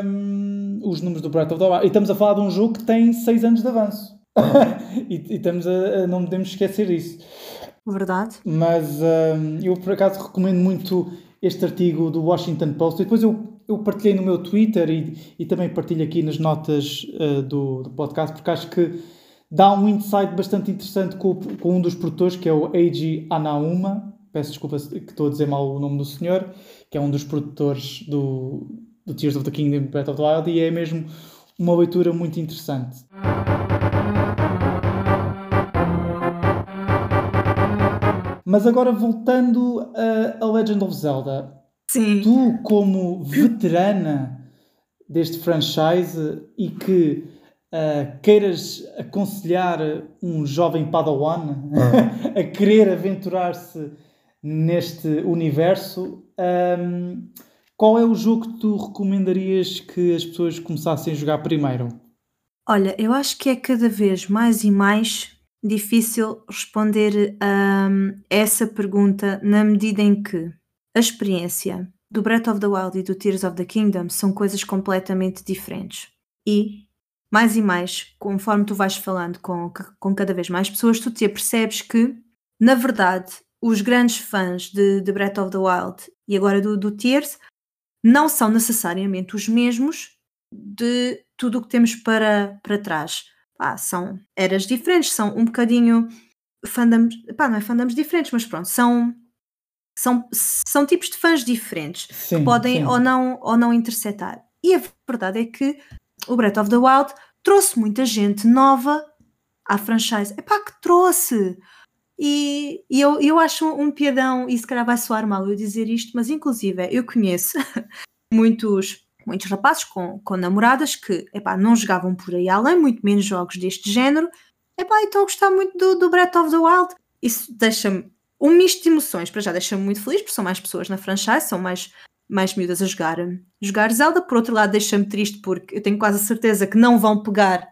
um, os números do Breath of the Wild. E estamos a falar de um jogo que tem 6 anos de avanço. (laughs) e, e, estamos a, a, não podemos esquecer disso. Verdade. Mas um, eu por acaso recomendo muito este artigo do Washington Post. E depois eu, eu partilhei no meu Twitter e, e também partilho aqui nas notas uh, do, do podcast, porque acho que dá um insight bastante interessante com, com um dos produtores, que é o Eiji Anauma. Peço desculpa que estou a dizer mal o nome do senhor, que é um dos produtores do, do Tears of the Kingdom Breath of the Wild, e é mesmo uma leitura muito interessante. Mas agora voltando a, a Legend of Zelda, Sim. tu como veterana deste franchise e que uh, queiras aconselhar um jovem Padawan (laughs) a querer aventurar-se neste universo, um, qual é o jogo que tu recomendarias que as pessoas começassem a jogar primeiro? Olha, eu acho que é cada vez mais e mais difícil responder a essa pergunta na medida em que a experiência do Breath of the Wild e do Tears of the Kingdom são coisas completamente diferentes. E, mais e mais, conforme tu vais falando com, com cada vez mais pessoas, tu te percebes que, na verdade, os grandes fãs de, de Breath of the Wild e agora do, do Tears não são necessariamente os mesmos de tudo o que temos para, para trás pá, são eras diferentes, são um bocadinho fandoms, pá, não é fandoms diferentes, mas pronto, são são, são tipos de fãs diferentes sim, que podem sim. ou não, ou não interceptar. E a verdade é que o Breath of the Wild trouxe muita gente nova à franchise. É pá, que trouxe! E, e eu, eu acho um piadão, e se calhar vai soar mal eu dizer isto, mas inclusive eu conheço (laughs) muitos muitos rapazes com, com namoradas que epá, não jogavam por aí além, muito menos jogos deste género, epá, e estão a gostar muito do, do Breath of the Wild. Isso deixa-me um misto de emoções, para já deixa-me muito feliz, porque são mais pessoas na franchise, são mais, mais miúdas a jogar, jogar Zelda. Por outro lado, deixa-me triste porque eu tenho quase a certeza que não vão pegar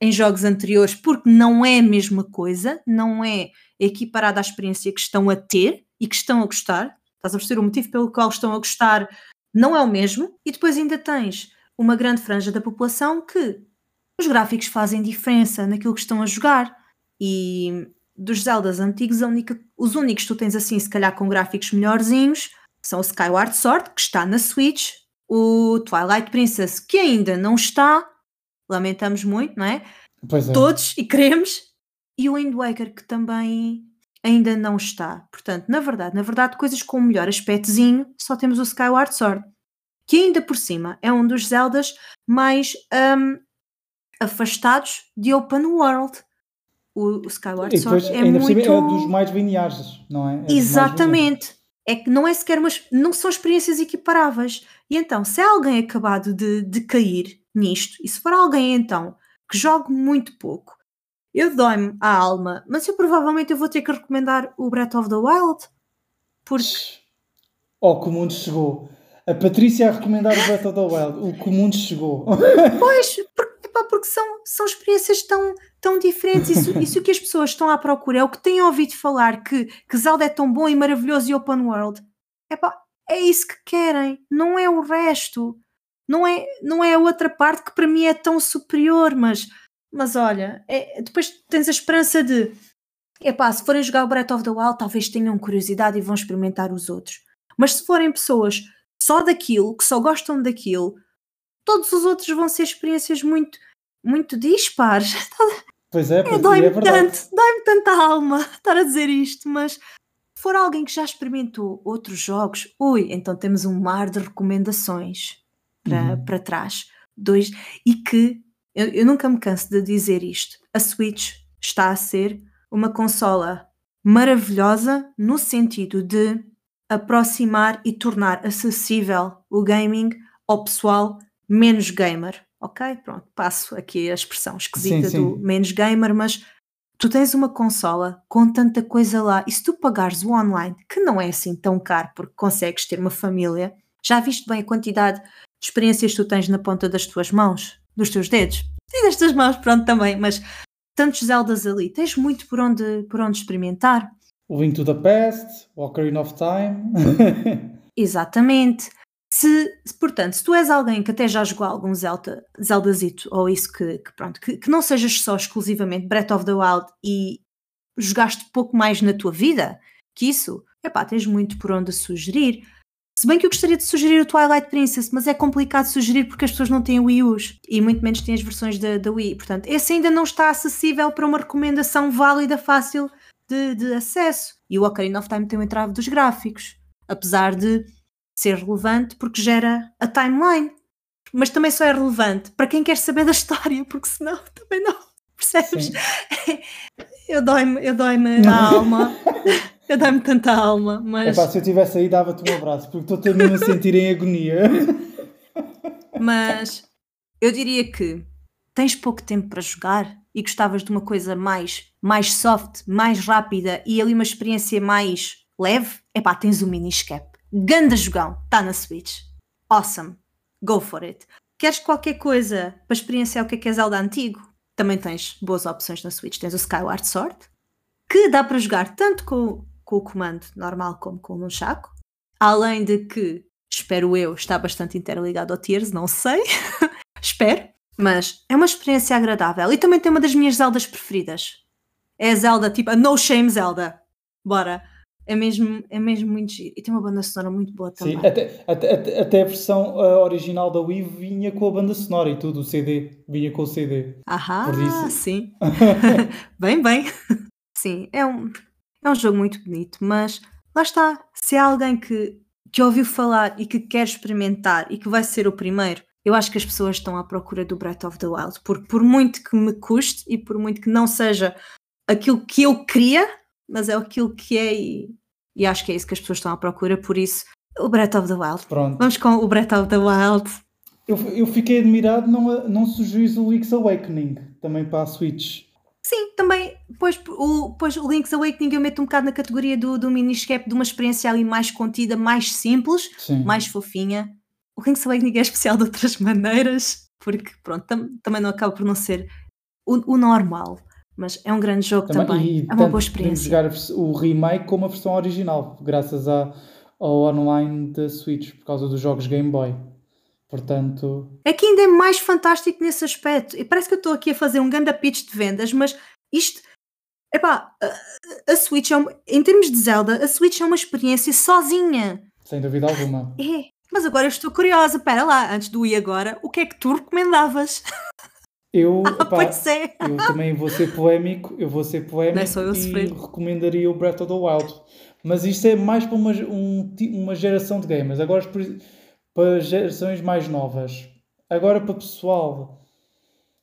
em jogos anteriores, porque não é a mesma coisa, não é equiparada à experiência que estão a ter e que estão a gostar. Estás a perceber o motivo pelo qual estão a gostar não é o mesmo, e depois ainda tens uma grande franja da população que os gráficos fazem diferença naquilo que estão a jogar. E dos Zeldas antigos, única, os únicos que tu tens assim, se calhar com gráficos melhorzinhos, são o Skyward Sword, que está na Switch, o Twilight Princess, que ainda não está, lamentamos muito, não é? Pois é. Todos e queremos, e o Wind Waker, que também ainda não está. Portanto, na verdade, na verdade, coisas com o melhor aspectozinho, só temos o Skyward Sword, que ainda por cima é um dos Zeldas mais um, afastados de open world. O, o Skyward e depois, Sword é ainda muito... Por cima, é dos mais lineares, não é? é Exatamente. É que não é sequer umas... não são experiências equiparáveis. E então, se é alguém acabado de, de cair nisto, e se for alguém então que jogue muito pouco, eu dói-me a alma, mas eu provavelmente eu vou ter que recomendar o Breath of the Wild. Porque. (laughs) Oh, que o mundo chegou. A Patrícia a recomendar o Breath of the Wild. O que o mundo chegou. (laughs) Pois, porque, epá, porque são, são experiências tão, tão diferentes. Isso, isso que as pessoas estão à procura é o que têm ouvido falar que, que Zelda é tão bom e maravilhoso e open world. Epá, é isso que querem, não é o resto. Não é, não é a outra parte que para mim é tão superior, mas mas olha, é, depois tens a esperança de epá, se forem jogar o Breath of the Wild, talvez tenham curiosidade e vão experimentar os outros. Mas se forem pessoas só daquilo, que só gostam daquilo, todos os outros vão ser experiências muito, muito dispares. (laughs) Pois é, pois é, dói-me é tanto, dói-me tanta alma (laughs) estar a dizer isto, mas se for alguém que já experimentou outros jogos, ui, então temos um mar de recomendações para, uhum. para trás. Dois, e que eu, eu nunca me canso de dizer isto. A Switch está a ser uma consola maravilhosa no sentido de aproximar e tornar acessível o gaming ao pessoal menos gamer. Ok? Pronto, passo aqui a expressão esquisita Sim, sim. do menos gamer, mas tu tens uma consola com tanta coisa lá e se tu pagares o online, que não é assim tão caro porque consegues ter uma família, já viste bem a quantidade de experiências tu tens na ponta das tuas mãos, dos teus dedos e das tuas mãos, pronto, também, mas tantos Zeldas ali, tens muito por onde, por onde experimentar. O Link to the Past, Ocarina of Time. (laughs) Exatamente. Se, se, portanto, se tu és alguém que até já jogou algum Zelda, Zeldazito ou isso que, que pronto, que, que, não sejas só exclusivamente Breath of the Wild e jogaste pouco mais na tua vida que isso, epá, tens muito por onde sugerir. Se bem que eu gostaria de sugerir o Twilight Princess, mas é complicado sugerir porque as pessoas não têm Wii U's e muito menos têm as versões da, da Wii. Portanto, esse ainda não está acessível para uma recomendação válida, fácil de, de acesso. E o Ocarina of Time tem o entrave dos gráficos, apesar de ser relevante porque gera a timeline. Mas também só é relevante para quem quer saber da história, porque senão (laughs) também não. Percebes? (laughs) Eu dói-me dói a alma. (laughs) Eu dói-me tanta alma, mas. Epá, se eu tivesse aí, dava-te um abraço, porque estou mesmo a sentir em agonia. (laughs) Mas eu diria que tens pouco tempo para jogar e gostavas de uma coisa mais, mais soft, mais rápida e ali uma experiência mais leve, epá, tens o Miniscap. Ganda jogão, está na Switch. Awesome. Go for it. Queres qualquer coisa para experienciar o que é que é Zelda antigo? Também tens boas opções na Switch. Tens o Skyward Sword, que dá para jogar tanto com, com o comando normal como com o Nunchaku. Além de que, espero eu, está bastante interligado ao Tears, não sei. (laughs) espero. Mas é uma experiência agradável. E também tem uma das minhas Zeldas preferidas. É a Zelda, tipo a No Shame Zelda. Bora. É mesmo, é mesmo muito giro. E tem uma banda sonora muito boa também. Sim, até, até, até a versão uh, original da Wii vinha com a banda sonora e tudo, o CD. Vinha com o CD. Ahá, sim. (laughs) (laughs) bem, bem. Sim, é um, é um jogo muito bonito, mas lá está. Se há alguém que, que ouviu falar e que quer experimentar e que vai ser o primeiro, eu acho que as pessoas estão à procura do Breath of the Wild. Porque por muito que me custe e por muito que não seja aquilo que eu queria, mas é aquilo que é e, e acho que é isso que as pessoas estão à procura, por isso o Breath of the Wild. Pronto. Vamos com o Breath of the Wild. Eu, eu fiquei admirado não, não sugeris o Link's Awakening também para a Switch. Sim, também, pois o, pois o Link's Awakening eu meto um bocado na categoria do, do miniscap de uma experiência ali mais contida, mais simples, Sim. mais fofinha. O Link's Awakening é especial de outras (laughs) maneiras, porque pronto, tam, também não acaba por não ser o, o normal. Mas é um grande jogo também. também. é uma boa experiência. jogar o remake como a versão original, graças a, ao online da Switch, por causa dos jogos Game Boy. Portanto. É que ainda é mais fantástico nesse aspecto. E parece que eu estou aqui a fazer um grande pitch de vendas, mas isto. Epá, a, a Switch, é um, em termos de Zelda, a Switch é uma experiência sozinha. Sem dúvida alguma. É. Mas agora eu estou curiosa. Espera lá, antes do e agora, o que é que tu recomendavas? Eu, (laughs) ah, pá, pois é. eu também vou ser polémico, eu vou ser polémico é e recomendaria o Breath of the Wild. Mas isto é mais para uma, um, uma geração de gamers. Agora para gerações mais novas. Agora para pessoal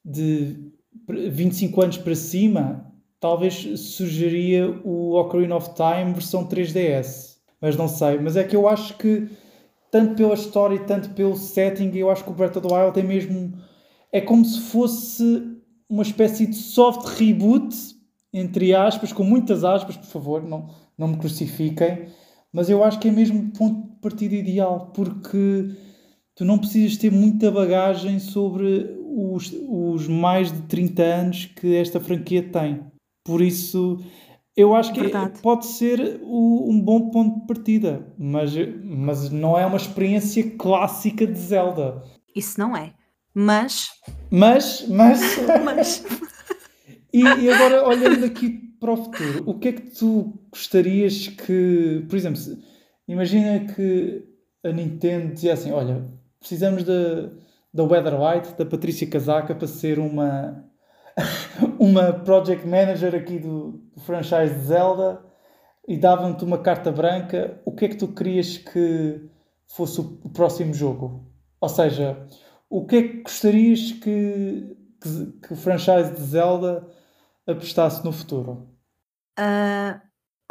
de 25 anos para cima, talvez sugeria o Ocarina of Time versão 3DS. Mas não sei. Mas é que eu acho que, tanto pela história e tanto pelo setting, eu acho que o Breath of the Wild é mesmo. É como se fosse uma espécie de soft reboot, entre aspas, com muitas aspas, por favor, não, não me crucifiquem. Mas eu acho que é mesmo ponto partida ideal, porque tu não precisas ter muita bagagem sobre os, os mais de 30 anos que esta franquia tem. Por isso, eu acho que Verdade. pode ser o, um bom ponto de partida, mas, mas não é uma experiência clássica de Zelda. Isso não é. Mas. Mas, mas. (laughs) mas... e, e agora, olhando aqui para o futuro, o que é que tu gostarias que, por exemplo, imagina que a Nintendo dizia assim: olha, precisamos da, da Weather White, da Patrícia Casaca, para ser uma, (laughs) uma project manager aqui do, do franchise de Zelda e davam-te uma carta branca. O que é que tu querias que fosse o, próximo jogo? Ou seja, o que é que gostarias que, que, que o franchise de Zelda apostasse no futuro? Uh,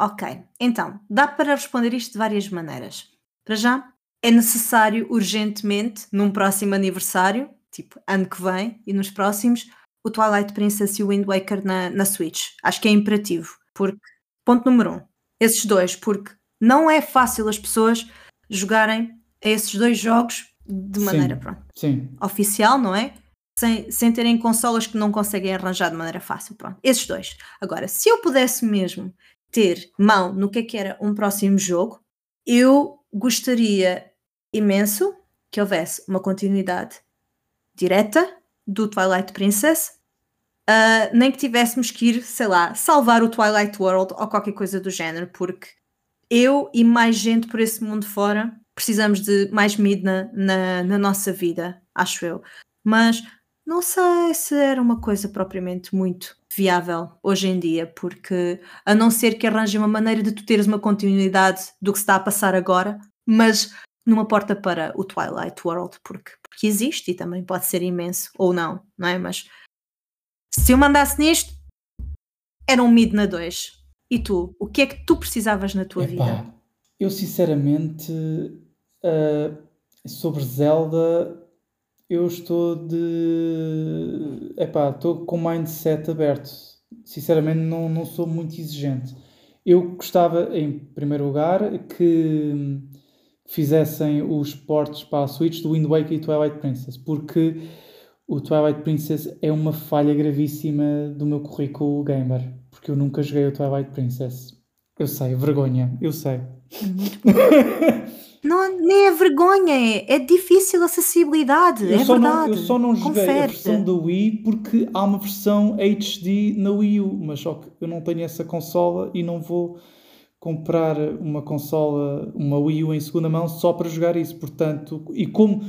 Ok, então, dá para responder isto de várias maneiras. Para já, é necessário urgentemente, num próximo aniversário, tipo ano que vem e nos próximos, o Twilight Princess e o Wind Waker na, na Switch. Acho que é imperativo, porque, ponto número um, esses dois, porque não é fácil as pessoas jogarem esses dois jogos de maneira Sim, pronto, sim. oficial, não é? Sem, sem terem consolas que não conseguem arranjar de maneira fácil. Pronto, esses dois. Agora, se eu pudesse mesmo ter mão no que é que era um próximo jogo, eu gostaria imenso que houvesse uma continuidade direta do Twilight Princess, ah, nem que tivéssemos que ir, sei lá, salvar o Twilight World ou qualquer coisa do género, porque eu e mais gente por esse mundo fora precisamos de mais Midna na, na nossa vida, acho eu. Mas não sei se era uma coisa propriamente muito viável hoje em dia, porque a não ser que arranje uma maneira de tu teres uma continuidade do que se está a passar agora, mas numa porta para o Twilight World, porque, porque existe e também pode ser imenso, ou não, não é? Mas se eu mandasse nisto, era um Midna 2. E tu, o que é que tu precisavas na tua vida? Epá, eu sinceramente, ah, sobre Zelda, eu estou de. Epá, estou com o mindset aberto. Sinceramente, não, não sou muito exigente. Eu gostava, em primeiro lugar, que fizessem os portes para a Switch do Wind Waker e Twilight Princess, porque o Twilight Princess é uma falha gravíssima do meu currículo gamer, porque eu nunca joguei o Twilight Princess. Eu sei, vergonha, eu sei. (laughs) Não, nem é vergonha, é, é difícil acessibilidade, Eu é só não, verdade. eu só não joguei a Confere-te. versão da Wii porque há uma versão HD na Wii U, mas só que eu não tenho essa consola e não vou comprar uma consola, uma Wii U em segunda mão só para jogar isso. Portanto, e como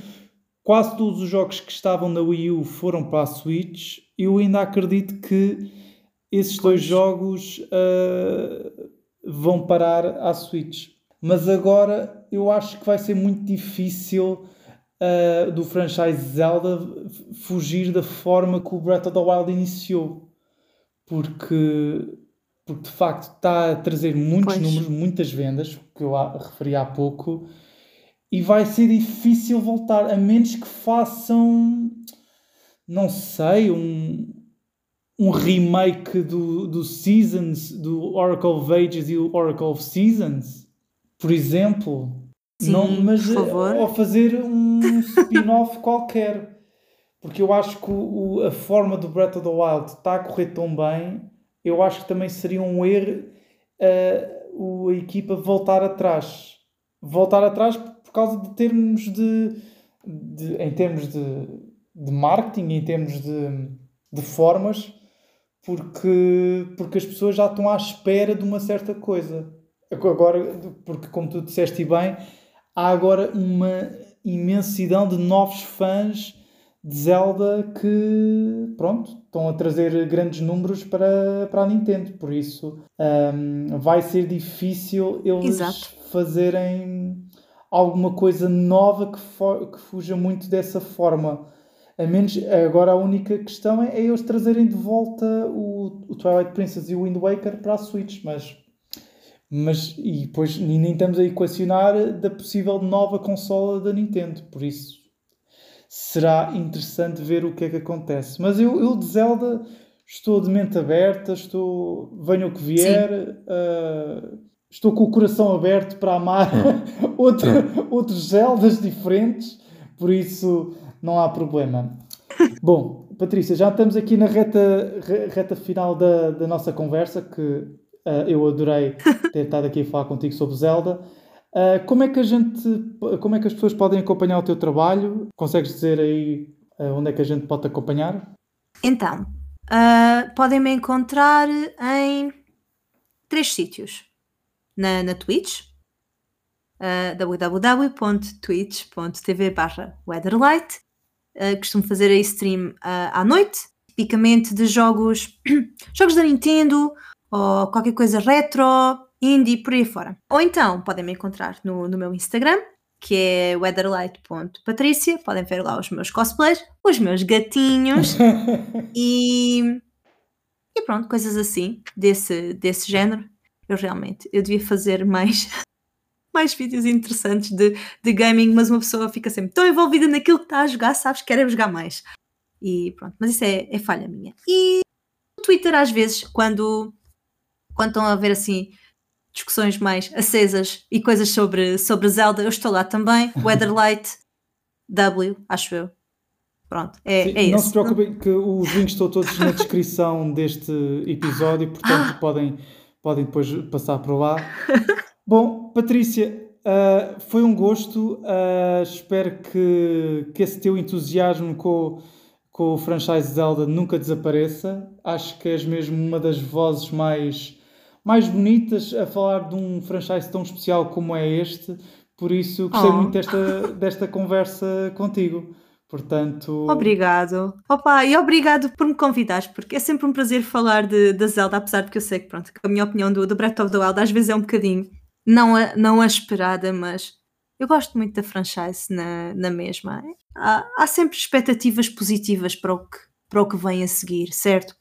quase todos os jogos que estavam na Wii U foram para a Switch, eu ainda acredito que esses dois jogos ah, vão parar à Switch. Mas agora eu acho que vai ser muito difícil ah, do franchise Zelda fugir da forma que o Breath of the Wild iniciou. Porque, porque de facto está a trazer muitos Pois. números, muitas vendas, que eu referi há pouco, e vai ser difícil voltar, a menos que façam, não sei, um, um remake do, do Seasons, do Oracle of Ages e o Oracle of Seasons, por exemplo. Sim, não, mas, por favor. Ou fazer um (laughs) spin-off qualquer. Porque eu acho que o- a forma do Breath of the Wild está a correr tão bem, eu acho que também seria um erro o- a equipa voltar atrás. Voltar atrás por por causa de termos de, de- em termos de, de marketing, em termos de, de formas, porque, porque as pessoas já estão à espera de uma certa coisa. Agora, porque como tu disseste bem, há agora uma imensidão de novos fãs de Zelda que, pronto, estão a trazer grandes números para, para a Nintendo. Por isso, hum, vai ser difícil eles Exato. fazerem alguma coisa nova que, que fuja muito dessa forma. A menos, agora a única questão é, é eles trazerem de volta o, o Twilight Princess e o Wind Waker para a Switch, mas, mas e depois e nem estamos a equacionar da possível nova consola da Nintendo, por isso será interessante ver o que é que acontece. Mas eu, eu de Zelda estou de mente aberta, estou venha o que vier, ah, estou com o coração aberto para amar (laughs) outro, outros Zeldas diferentes, por isso não há problema. Bom, Patrícia, já estamos aqui na reta, re- reta final da, da nossa conversa, que ah, eu adorei ter (laughs) estado aqui a falar contigo sobre Zelda. Ah, como é que a gente, como é que as pessoas podem acompanhar o teu trabalho? Consegues dizer aí ah, onde é que a gente pode te acompanhar? Então, podem me encontrar em três sítios. Na, na Twitch, ah, www.twitch.tv barra weatherlight. Ah, costumo fazer aí stream à noite, tipicamente de jogos, (clears throat) jogos da Nintendo ou qualquer coisa retro, indie, por aí fora. Ou então, podem me encontrar no, no meu Instagram, que é weatherlight.patricia. Podem ver lá os meus cosplays, os meus gatinhos (laughs) e, e pronto, coisas assim, desse, desse género. Eu realmente, eu devia fazer mais, (laughs) mais vídeos interessantes de, de gaming, mas uma pessoa fica sempre tão envolvida naquilo que está a jogar, sabes que quer jogar mais. E pronto, mas isso é, é falha minha. E no Twitter, às vezes, quando, quando estão a haver assim discussões mais acesas e coisas sobre, sobre Zelda, eu estou lá também. (laughs) Weatherlight W, acho eu. Pronto, é, Sim, é Não esse. se preocupem que os links estão todos na descrição (laughs) deste episódio, portanto podem, podem depois passar por lá. Bom, Patrícia, uh, foi um gosto. Uh, espero que, que esse teu entusiasmo com, com o franchise Zelda nunca desapareça. Acho que és mesmo uma das vozes mais, mais bonitas a falar de um franchise tão especial como é este. Por isso, gostei oh. muito desta, desta conversa contigo. Portanto. Obrigado. Opa, e obrigado por me convidares, porque é sempre um prazer falar de, de Zelda, apesar de que eu sei que, pronto, que a minha opinião do, do Breath of the Wild às vezes é um bocadinho não a, não a esperada, mas eu gosto muito da franchise na, na mesma. Há, há sempre expectativas positivas para o, que, para o que vem a seguir, certo?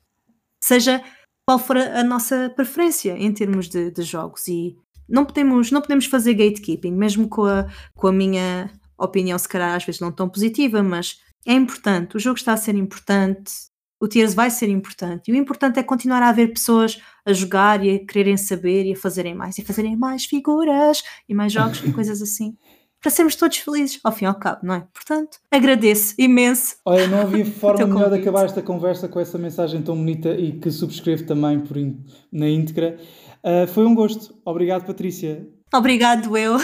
Seja qual for a, a nossa preferência em termos de, de jogos e não podemos, não podemos fazer gatekeeping, mesmo com a, com a minha opinião, se calhar às vezes não tão positiva, mas é importante, o jogo está a ser importante, o Tears vai ser importante. E o importante é continuar a haver pessoas a jogar e a quererem saber e a fazerem mais, e a fazerem mais figuras e mais jogos e (laughs) coisas assim. Para sermos todos felizes, ao fim e ao cabo, não é? Portanto, agradeço imenso. Olha, não havia (laughs) forma melhor de acabar esta conversa com essa mensagem tão bonita e que subscrevo também por in, na íntegra. Uh, foi um gosto. Obrigado, Patrícia. Obrigado, eu.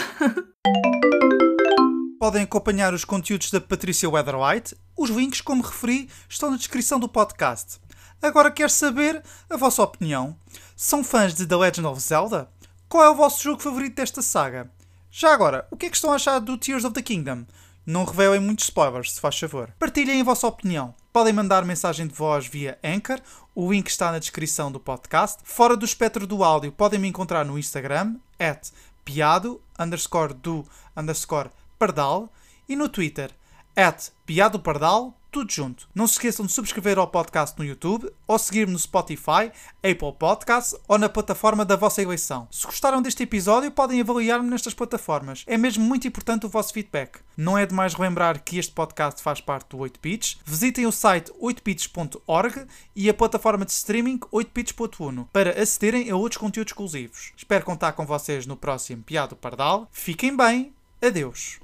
(laughs) Podem acompanhar os conteúdos da Patrícia Weatherlight. Os links, como referi, estão na descrição do podcast. Agora quero saber a vossa opinião. São fãs de The Legend of Zelda? Qual é o vosso jogo favorito desta saga? Já agora, o que é que estão a achar do Tears of the Kingdom? Não revelem muitos spoilers, se faz favor. Partilhem a vossa opinião. Podem mandar mensagem de voz via Anchor, o link está na descrição do podcast. Fora do espectro do áudio, podem me encontrar no Instagram, at piado, underscore do, underscore Pardal e no Twitter, at Piado Pardal, tudo junto. Não se esqueçam de subscrever ao podcast no YouTube ou seguir-me no Spotify, Apple Podcasts ou na plataforma da vossa eleição. Se gostaram deste episódio, podem avaliar-me nestas plataformas. É mesmo muito importante o vosso feedback. Não é demais relembrar que este podcast faz parte do 8bits. Visitem o site 8bits.org e a plataforma de streaming 8bits.uno para acederem a outros conteúdos exclusivos. Espero contar com vocês no próximo Piado Pardal. Fiquem bem Adeus.